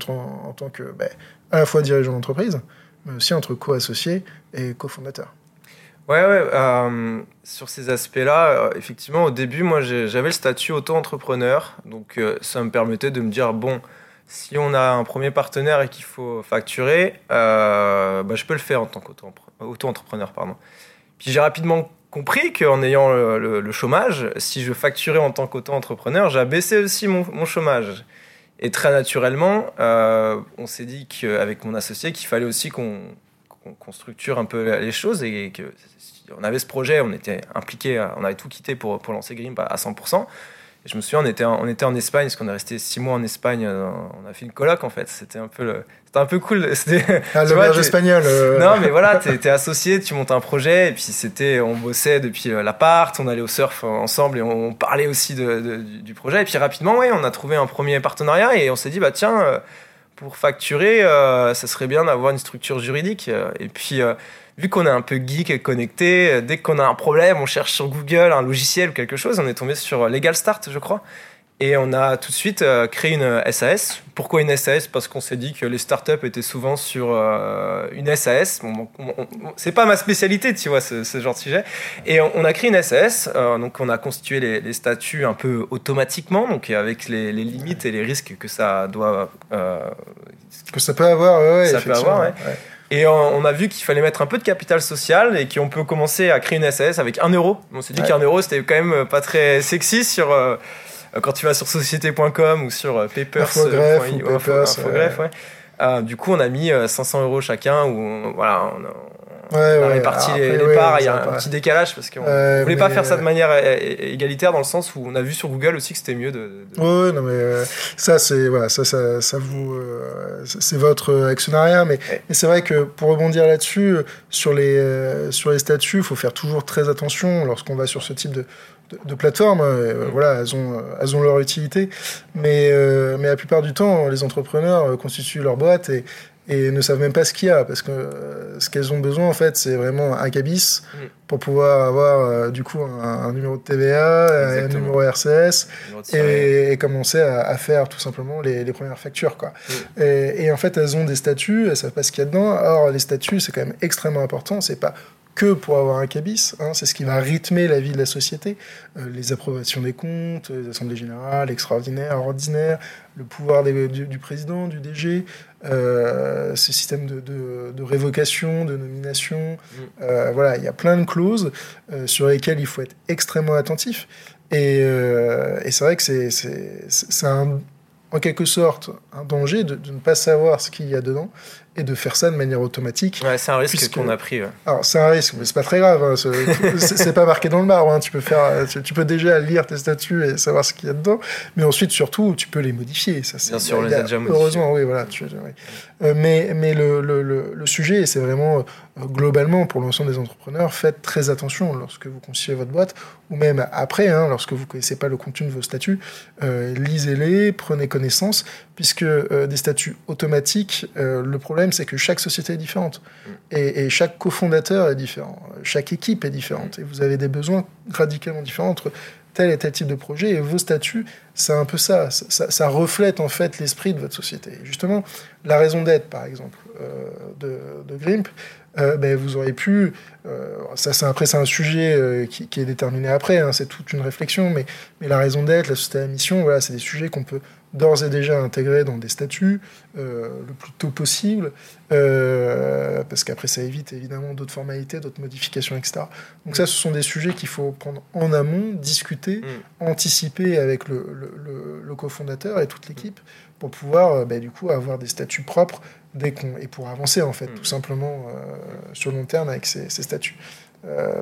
tant que bah, à la fois dirigeant d'entreprise, mais aussi entre co-associés et cofondateurs. Ouais, ouais. Euh, sur ces aspects-là, euh, effectivement, au début, moi, j'avais le statut auto-entrepreneur, donc ça me permettait de me dire bon, si on a un premier partenaire et qu'il faut facturer, bah, je peux le faire en tant qu'auto-entrepreneur, pardon. Puis j'ai rapidement compris qu'en ayant le, chômage, si je facturais en tant qu'auto-entrepreneur, j'ai baissé aussi mon, chômage. Et très naturellement, euh, on s'est dit qu'avec mon associé qu'il fallait aussi qu'on structure un peu les choses et que on avait ce projet, on était impliqué, on avait tout quitté pour, lancer Grimp à 100% je me souviens, on était, en, on était en Espagne, parce qu'on est resté six mois en Espagne. Euh, on a fait une coloc, en fait. C'était un peu, le, c'était un peu cool. Ah, l'auberge espagnole. Euh. Non, mais voilà, t'es, es associé, tu montes un projet, et puis c'était, on bossait depuis euh, l'appart, on allait au surf ensemble, et on, parlait aussi de, du projet. Et puis rapidement, ouais, on a trouvé un premier partenariat, et on s'est dit, bah tiens, pour facturer, ça serait bien d'avoir une structure juridique. Et puis vu qu'on est un peu geek et connecté, euh, dès qu'on a un problème, on cherche sur Google un logiciel ou quelque chose. On est tombé sur Legal Start, je crois. Et on a tout de suite euh, créé une SAS. Pourquoi une SAS Parce qu'on s'est dit que les startups étaient souvent sur euh, une SAS. c'est pas ma spécialité, tu vois, ce, genre de sujet. Et on, a créé une SAS. donc on a constitué les, statuts un peu automatiquement, donc avec les, limites et les risques que ça doit. que ça peut avoir, ouais, ça peut avoir, ouais. Et on a vu qu'il fallait mettre un peu de capital social et qu'on peut commencer à créer une SAS avec un euro. On s'est dit qu'un euro, c'était quand même pas très sexy sur, euh, quand tu vas sur société.com ou sur papers. du coup, on a mis 500 euros chacun où voilà, on, on a réparti les, parts. il y a un petit décalage parce qu'on ne voulait pas faire ça de manière égalitaire dans le sens où on a vu sur Google aussi que c'était mieux de. Oui, non, mais euh, ça, c'est voilà, ça, ça, ça vous, euh, c'est votre actionnariat, mais, c'est vrai que pour rebondir là-dessus, sur les euh, sur les statuts, il faut faire toujours très attention lorsqu'on va sur ce type de de, plateformes, hein, mm. voilà, elles ont, elles ont leur utilité, mais, mais la plupart du temps, les entrepreneurs constituent leur boîte et, et ne savent même pas ce qu'il y a parce que euh, ce qu'elles ont besoin en fait c'est vraiment un cabis mm. pour pouvoir avoir euh, du coup un, numéro de TVA, un numéro RCS et, commencer à, faire tout simplement les, premières factures quoi. Mm. Et, en fait elles ont des statuts, elles savent pas ce qu'il y a dedans. Alors les statuts c'est quand même extrêmement important, c'est pas que pour avoir un cabis. Hein, c'est ce qui va rythmer la vie de la société. Euh, les approbations des comptes, les assemblées générales, extraordinaires, ordinaires, le pouvoir du, président, du DG, euh, ces systèmes de, révocation, de nomination. Mm. Euh, voilà, il y a plein de clauses euh, sur lesquelles il faut être extrêmement attentif. Et, et c'est vrai que c'est en quelque sorte un danger de, de, ne pas savoir ce qu'il y a dedans et de faire ça de manière automatique. Ouais, c'est un risque qu'on a pris. Alors, c'est un risque, mais c'est pas très grave. Hein, c'est pas marqué dans le marbre. Hein. Tu, peux faire, tu, peux déjà lire tes statuts et savoir ce qu'il y a dedans. Mais ensuite, surtout, tu peux les modifier. Ça, Bien sûr, on les a déjà modifiés. Heureusement, oui, voilà. Tu, euh, mais mais le, le, le, sujet, c'est vraiment euh, globalement pour l'ensemble des entrepreneurs, faites très attention lorsque vous constituez votre boîte ou même après, hein, lorsque vous connaissez pas le contenu de vos statuts, euh, lisez-les, prenez connaissance, puisque des statuts automatiques, le problème c'est que chaque société est différente. Et, chaque cofondateur est différent. Chaque équipe est différente. Et vous avez des besoins radicalement différents entre tel et tel type de projet. Et vos statuts, c'est un peu ça. Ça, reflète en fait l'esprit de votre société. justement, la raison d'être, par exemple. de, de, Grimp, ben, vous auriez pu, ça c'est après c'est un sujet qui, est déterminé après, hein, c'est toute une réflexion, mais, mais la raison d'être, la société à mission, voilà, c'est des sujets qu'on peut d'ores et déjà intégrés dans des statuts euh, le plus tôt possible, euh, parce qu'après ça évite évidemment d'autres formalités, d'autres modifications, etc. Donc ça, ce sont des sujets qu'il faut prendre en amont, discuter, mm. anticiper avec le, le, le, cofondateur et toute l'équipe pour pouvoir euh, bah, du coup avoir des statuts propres dès qu'on et pour avancer en fait mm. tout simplement sur le long terme avec ces, ces statuts.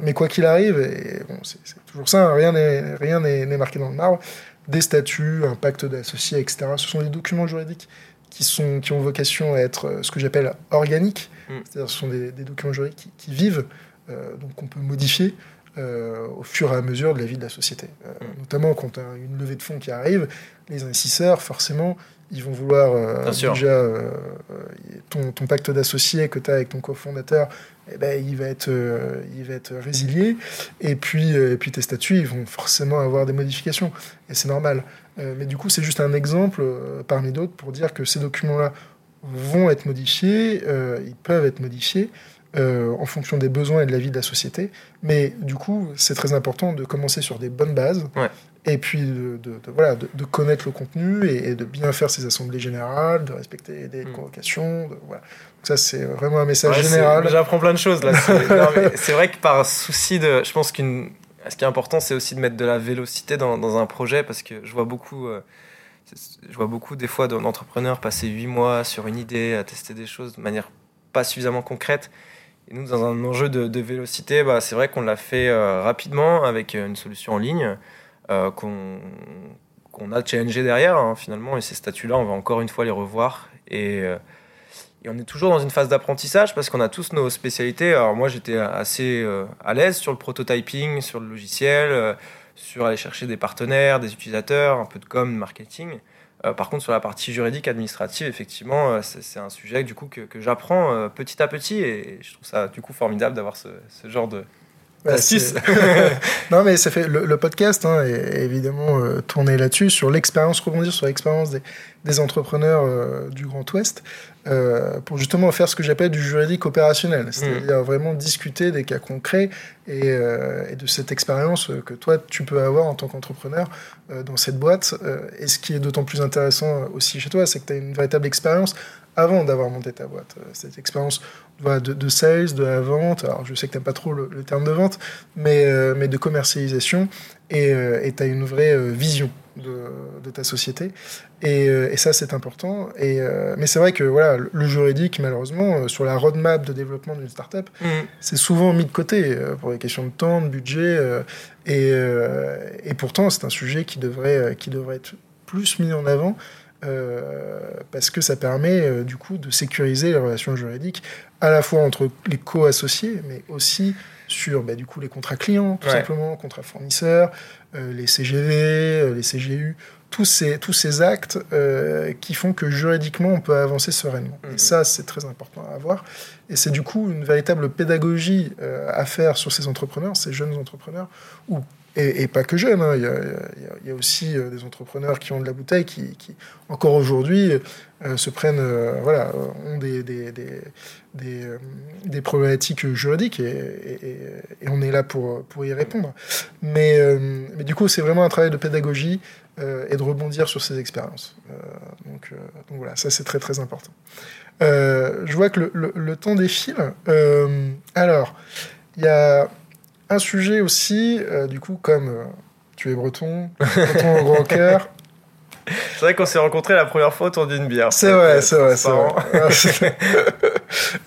mais quoi qu'il arrive, et bon, c'est toujours ça, hein, rien n'est rien n'est marqué dans le marbre des statuts, un pacte d'associés, etc. Ce sont des documents juridiques qui, sont, qui ont vocation à être euh, ce que j'appelle organiques, mm. c'est-à-dire ce sont des, documents juridiques qui, vivent, euh, donc qu'on peut modifier euh, au fur et à mesure de la vie de la société. Mm. Notamment quand une levée de fonds qui arrive, les investisseurs, forcément, ils vont vouloir déjà ton, ton, pacte d'associés que tu as avec ton cofondateur, eh ben, il, va être, euh, il va être résilié. Et puis, euh, et puis tes statuts, ils vont forcément avoir des modifications. Et c'est normal. Euh, mais du coup, c'est juste un exemple parmi d'autres pour dire que ces documents-là vont être modifiés, ils peuvent être modifiés. En fonction des besoins et de la vie de la société. Mais du coup, c'est très important de commencer sur des bonnes bases et puis de, voilà, de, connaître le contenu et, de bien faire ses assemblées générales, de respecter des mm. convocations. voilà. Donc ça, c'est vraiment un message général. J'apprends plein de choses là. C'est vrai que par souci de. Je pense qu'une. Ce qui est important, c'est aussi de mettre de la vélocité dans, dans, un projet parce que je vois beaucoup. Euh, je vois beaucoup des fois d'entrepreneurs passer huit mois sur une idée, à tester des choses de manière pas suffisamment concrète. Et nous, dans un enjeu de, de vélocité, bah, c'est vrai qu'on l'a fait euh, rapidement avec une solution en ligne. Euh, qu'on a challengé derrière hein, finalement. Et ces statuts-là, on va encore une fois les revoir. Et, euh, et on est toujours dans une phase d'apprentissage parce qu'on a tous nos spécialités. Alors moi, j'étais assez euh, à l'aise sur le prototyping, sur le logiciel, sur aller chercher des partenaires, des utilisateurs, un peu de com, de marketing. Par contre, sur la partie juridique, administrative, effectivement, c'est un sujet du coup que, que j'apprends petit à petit. Et je trouve ça du coup formidable d'avoir ce, ce, genre de, bah, non, mais ça fait le, podcast hein, est évidemment euh, tourné là-dessus, sur l'expérience, rebondir sur l'expérience des, des, entrepreneurs euh, du Grand Ouest, euh, pour justement faire ce que j'appelle du juridique opérationnel, mm. c'est-à-dire vraiment discuter des cas concrets et, et de cette expérience que toi tu peux avoir en tant qu'entrepreneur dans cette boîte. et ce qui est d'autant plus intéressant aussi chez toi, c'est que tu as une véritable expérience avant d'avoir monté ta boîte. Cette expérience de, de, sales, de la vente, alors je sais que tu n'aimes pas trop le, terme de vente, mais, euh, mais de commercialisation, et euh, tu as une vraie euh, vision de, de, ta société. Et, et ça, c'est important. Et, mais c'est vrai que voilà, le juridique, malheureusement, sur la roadmap de développement d'une startup, mm. c'est souvent mis de côté pour des questions de temps, de budget. et, et pourtant, c'est un sujet qui devrait, qui devrait être plus mis en avant. Euh, parce que ça permet euh, du coup de sécuriser les relations juridiques à la fois entre les co-associés, mais aussi sur bah, du coup les contrats clients, tout simplement, contrats fournisseurs, euh, les CGV, les CGU, tous ces, tous ces actes qui font que juridiquement on peut avancer sereinement. Et mmh. ça, c'est très important à avoir. Et c'est du coup une véritable pédagogie à faire sur ces entrepreneurs, ces jeunes entrepreneurs, où et, pas que jeunes. Hein. Il, y a, aussi euh, des entrepreneurs qui ont de la bouteille qui, encore aujourd'hui, euh, se prennent, euh, voilà, ont des, des, des, problématiques juridiques et, on est là pour, pour y répondre. Mais, mais du coup, c'est vraiment un travail de pédagogie et de rebondir sur ces expériences. donc, donc, voilà, ça c'est très très important. je vois que le, le temps défile. alors, il y a un sujet aussi, euh, du coup, comme euh, tu es breton, breton au grand cœur. C'est vrai qu'on s'est rencontrés la première fois autour d'une bière. C'est vrai, c'est vrai, c'est vrai.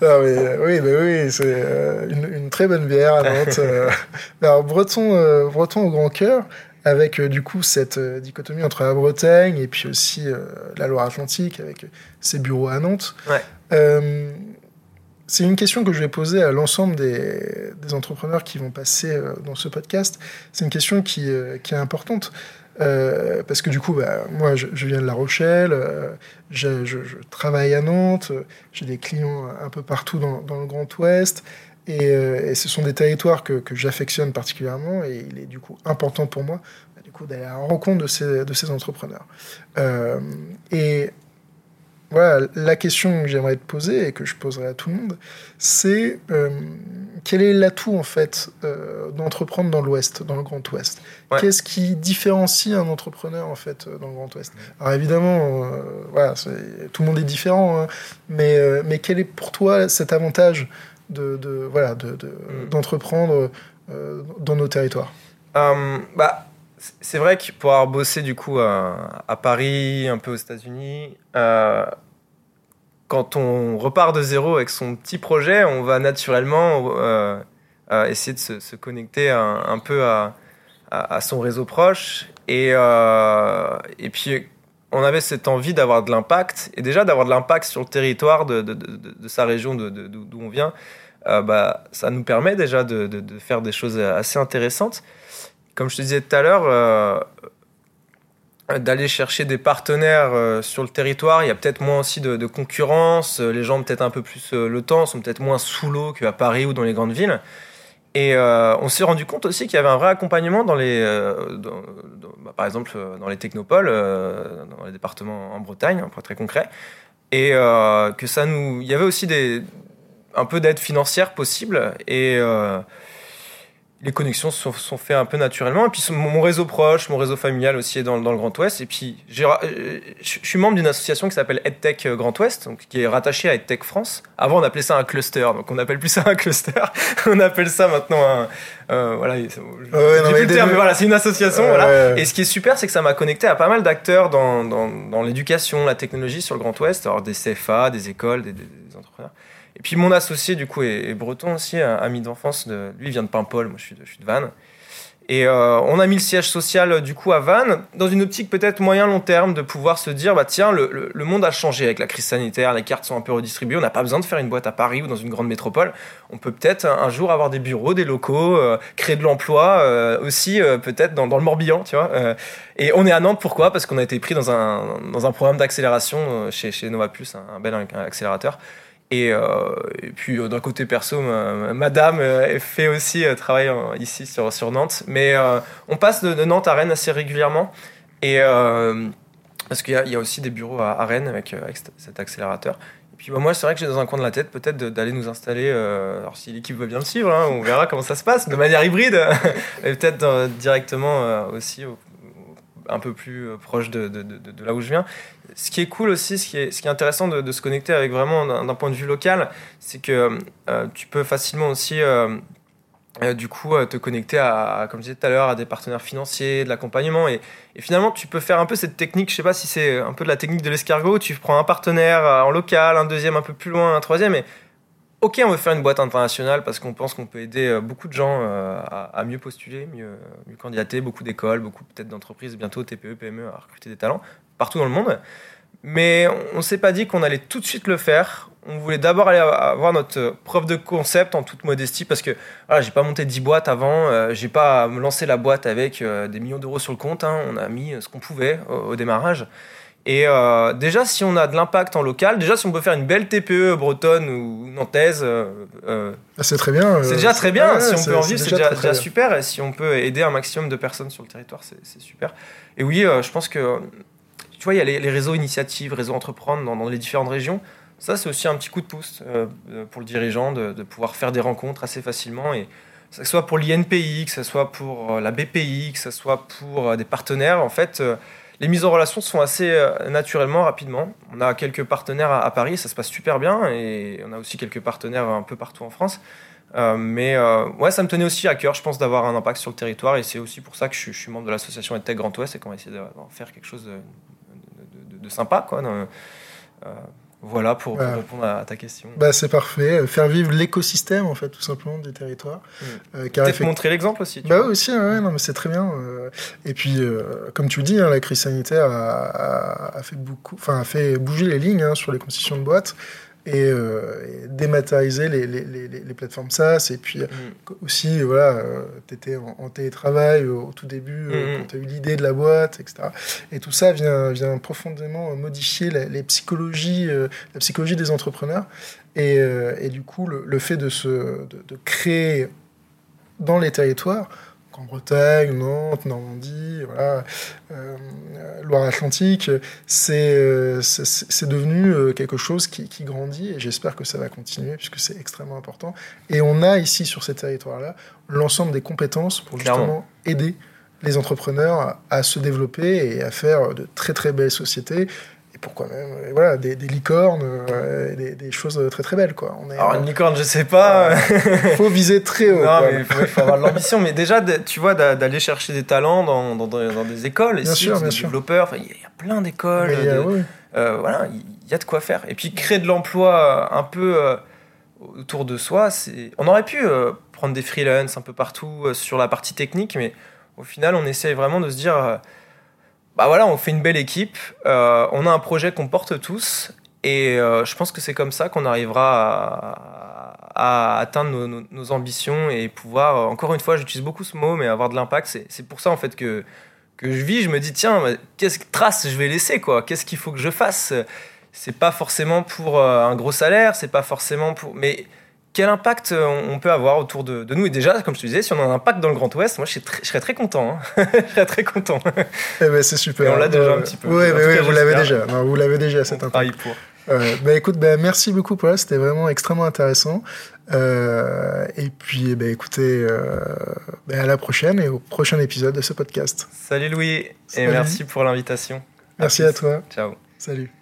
mais, oui, mais oui, c'est euh, une, très bonne bière à Nantes. alors, breton, breton au grand cœur, avec du coup cette dichotomie entre la Bretagne et puis aussi la Loire-Atlantique, avec ses bureaux à Nantes. Ouais. C'est une question que je vais poser à l'ensemble des, entrepreneurs qui vont passer euh, dans ce podcast. C'est une question qui, euh, est importante. Euh, parce que du coup, bah, moi, je, viens de La Rochelle, je, travaille à Nantes, j'ai des clients un peu partout dans, le Grand Ouest, et, ce sont des territoires que, j'affectionne particulièrement, et il est du coup important pour moi bah, du coup, d'aller à la rencontre de ces, de ces entrepreneurs. et voilà, la question que j'aimerais te poser et que je poserai à tout le monde, c'est euh, quel est l'atout en fait euh, d'entreprendre dans l'Ouest, dans le Grand Ouest? Qu'est-ce qui différencie un entrepreneur en fait dans le Grand Ouest? Alors évidemment, voilà, tout le monde est différent, hein, mais, mais quel est pour toi cet avantage de, de voilà mm. d'entreprendre de, dans nos territoires bah c'est vrai que pour avoir bossé du coup à, Paris, un peu aux États-Unis, euh, quand on repart de zéro avec son petit projet, on va naturellement euh, essayer de se, connecter un, peu à, son réseau proche. Et, euh, et puis, on avait cette envie d'avoir de l'impact, et déjà d'avoir de l'impact sur le territoire de, sa région d'où on vient. bah, ça nous permet déjà de, faire des choses assez intéressantes comme je te disais tout à l'heure, euh, d'aller chercher des partenaires euh, sur le territoire. Il y a peut-être moins aussi de, concurrence. Euh, les gens ont peut-être un peu plus le temps, sont peut-être moins sous l'eau qu'à Paris ou dans les grandes villes. Et on s'est rendu compte aussi qu'il y avait un vrai accompagnement dans les, bah, par exemple, dans les technopoles, dans les départements en Bretagne, pour être très concret, et que ça nous, il y avait aussi des, un peu d'aide financière possible. Et les connexions se sont, sont faites un peu naturellement. Et puis mon réseau proche, mon réseau familial aussi est dans, dans le Grand Ouest. Et puis euh, je suis membre d'une association qui s'appelle EdTech Grand Ouest, donc, qui est rattachée à EdTech France. Avant, on appelait ça un cluster, donc on n'appelle plus ça un cluster. on appelle ça maintenant un. Euh, voilà, ouais, mais, mais voilà, c'est une association. voilà. Et ce qui est super, c'est que ça m'a connecté à pas mal d'acteurs dans, dans, dans l'éducation, la technologie sur le Grand Ouest, alors des CFA, des écoles, des, des entrepreneurs. Et puis mon associé, du coup, est, breton aussi, ami d'enfance. De, lui, il vient de Paimpol, moi je suis je suis de Vannes. Et euh, on a mis le siège social du coup à Vannes, dans une optique peut-être moyen-long terme de pouvoir se dire bah tiens, le, le, monde a changé avec la crise sanitaire, les cartes sont un peu redistribuées, on n'a pas besoin de faire une boîte à Paris ou dans une grande métropole. On peut peut-être un, jour avoir des bureaux, des locaux, euh, créer de l'emploi euh, aussi peut-être dans, dans, le Morbihan, tu vois. et on est à Nantes pourquoi? Parce qu'on a été pris dans un, dans un programme d'accélération chez, chez un, un bel accélérateur. Euh, et, puis euh, d'un côté perso, madame euh, fait aussi travail ici sur, Nantes. Mais on passe de, Nantes à Rennes assez régulièrement. Et, parce qu'il y, a aussi des bureaux à, Rennes avec, cet accélérateur. Et puis bah, moi, c'est vrai que j'ai dans un coin de la tête peut-être d'aller nous installer, alors si l'équipe veut bien le suivre, hein, on verra comment ça se passe, de manière hybride, et peut-être directement aussi un peu plus proche de, là où je viens ce qui est cool aussi, ce qui est, intéressant de, se connecter avec vraiment d'un point de vue local, c'est que euh, tu peux facilement aussi, euh, euh, du coup, te connecter à, comme je disais tout à l'heure, à des partenaires financiers, de l'accompagnement. Et, finalement, tu peux faire un peu cette technique, je sais pas si c'est un peu de la technique de l'escargot, tu prends un partenaire en local, un deuxième un peu plus loin, un troisième, et ok, on veut faire une boîte internationale parce qu'on pense qu'on peut aider beaucoup de gens à, mieux postuler, mieux, candidater, beaucoup d'écoles, beaucoup peut-être d'entreprises, bientôt TPE, PME à recruter des talents partout dans le monde. Mais on ne s'est pas dit qu'on allait tout de suite le faire. On voulait d'abord aller avoir notre preuve de concept en toute modestie parce que voilà, j'ai pas monté 10 boîtes avant, euh, j'ai pas lancé la boîte avec euh, des millions d'euros sur le compte. Hein. On a mis ce qu'on pouvait au, démarrage. Et euh, déjà, si on a de l'impact en local, déjà si on peut faire une belle TPE bretonne ou nantaise, ah, c'est très bien. c'est déjà très bien. si on peut en vivre, c'est déjà, déjà super. Et si on peut aider un maximum de personnes sur le territoire, c'est super. Et oui, je pense que tu vois, il y a les, réseaux initiatives, réseaux entreprendre dans, les différentes régions. Ça, c'est aussi un petit coup de pouce euh, pour le dirigeant de, pouvoir faire des rencontres assez facilement. Et que ce soit pour l'INPI, que ce soit pour euh, la BPI, que ce soit pour euh, des partenaires, en fait, les mises en relation se font assez naturellement, rapidement. On a quelques partenaires à, Paris, ça se passe super bien. Et on a aussi quelques partenaires un peu partout en France. mais ouais, ça me tenait aussi à cœur, je pense, d'avoir un impact sur le territoire. Et c'est aussi pour ça que je, suis membre de l'association EdTech Grand Ouest et qu'on va essayer d'en faire quelque chose de, sympa. Quoi, euh, voilà pour, répondre à, ta question. Bah, c'est parfait. Faire vivre l'écosystème, en fait, tout simplement, des territoires. Mmh. Euh, Peut-être montrer l'exemple aussi. bah aussi, non, mais c'est très bien. Euh. Et puis, comme tu le dis, hein, la crise sanitaire a, fait beaucoup, enfin, a fait bouger les lignes hein, sur les concessions de boîtes et, euh, dématérialiser les, les, les, les, plateformes SaaS. Et puis mm. aussi, voilà, euh, tu étais en, télétravail au, tout début, euh, mm. quand tu as eu l'idée de la boîte, etc. Et tout ça vient, vient profondément modifier les psychologies, la psychologie des entrepreneurs. Et, et du coup, le, le fait de, se, de, de créer dans les territoires, en Bretagne, Nantes, Normandie, voilà, euh, Loire-Atlantique, c'est c'est devenu quelque chose qui, qui grandit et j'espère que ça va continuer puisque c'est extrêmement important. Et on a ici sur ces territoires-là l'ensemble des compétences pour justement aider les entrepreneurs à se développer et à faire de très très belles sociétés pourquoi même voilà des, licornes euh, des, choses très très belles quoi. On est, alors une licorne je sais pas. il faut viser très haut non, mais il faut, avoir l'ambition. Mais déjà tu vois d'aller chercher des talents dans, dans, dans des écoles bien sûr, bien des développeurs il y, a plein d'écoles euh, voilà il y a de quoi faire. Et puis créer de l'emploi un peu euh, autour de soi c'est on aurait pu prendre des freelances un peu partout sur la partie technique mais au final on essaye vraiment de se dire bah voilà, on fait une belle équipe, euh, on a un projet qu'on porte tous, et euh, je pense que c'est comme ça qu'on arrivera à, atteindre nos, ambitions et pouvoir, encore une fois, j'utilise beaucoup ce mot, mais avoir de l'impact. C'est pour ça en fait que, que je vis, je me dis, tiens, qu'est-ce que trace je vais laisser quoi? Qu'est-ce qu'il faut que je fasse? C'est pas forcément pour euh, un gros salaire, c'est pas forcément pour. Mais quel impact euh, on peut avoir autour de, nous? Et déjà, comme je te disais, si on a un impact dans le Grand Ouest, moi je, serais très content. Hein. je serais très content. eh ben, c'est super. on l'a déjà un petit peu. Oui, mais oui vous l'avez déjà. vous l'avez déjà cet impact. pour. Euh, bah, écoute, bah, merci beaucoup Paul, c'était vraiment extrêmement intéressant. Euh, et puis, ben, écoutez, euh, bah, à la prochaine et au prochain épisode de ce podcast. Salut Louis, et merci pour l'invitation. Merci à toi. Ciao. Salut.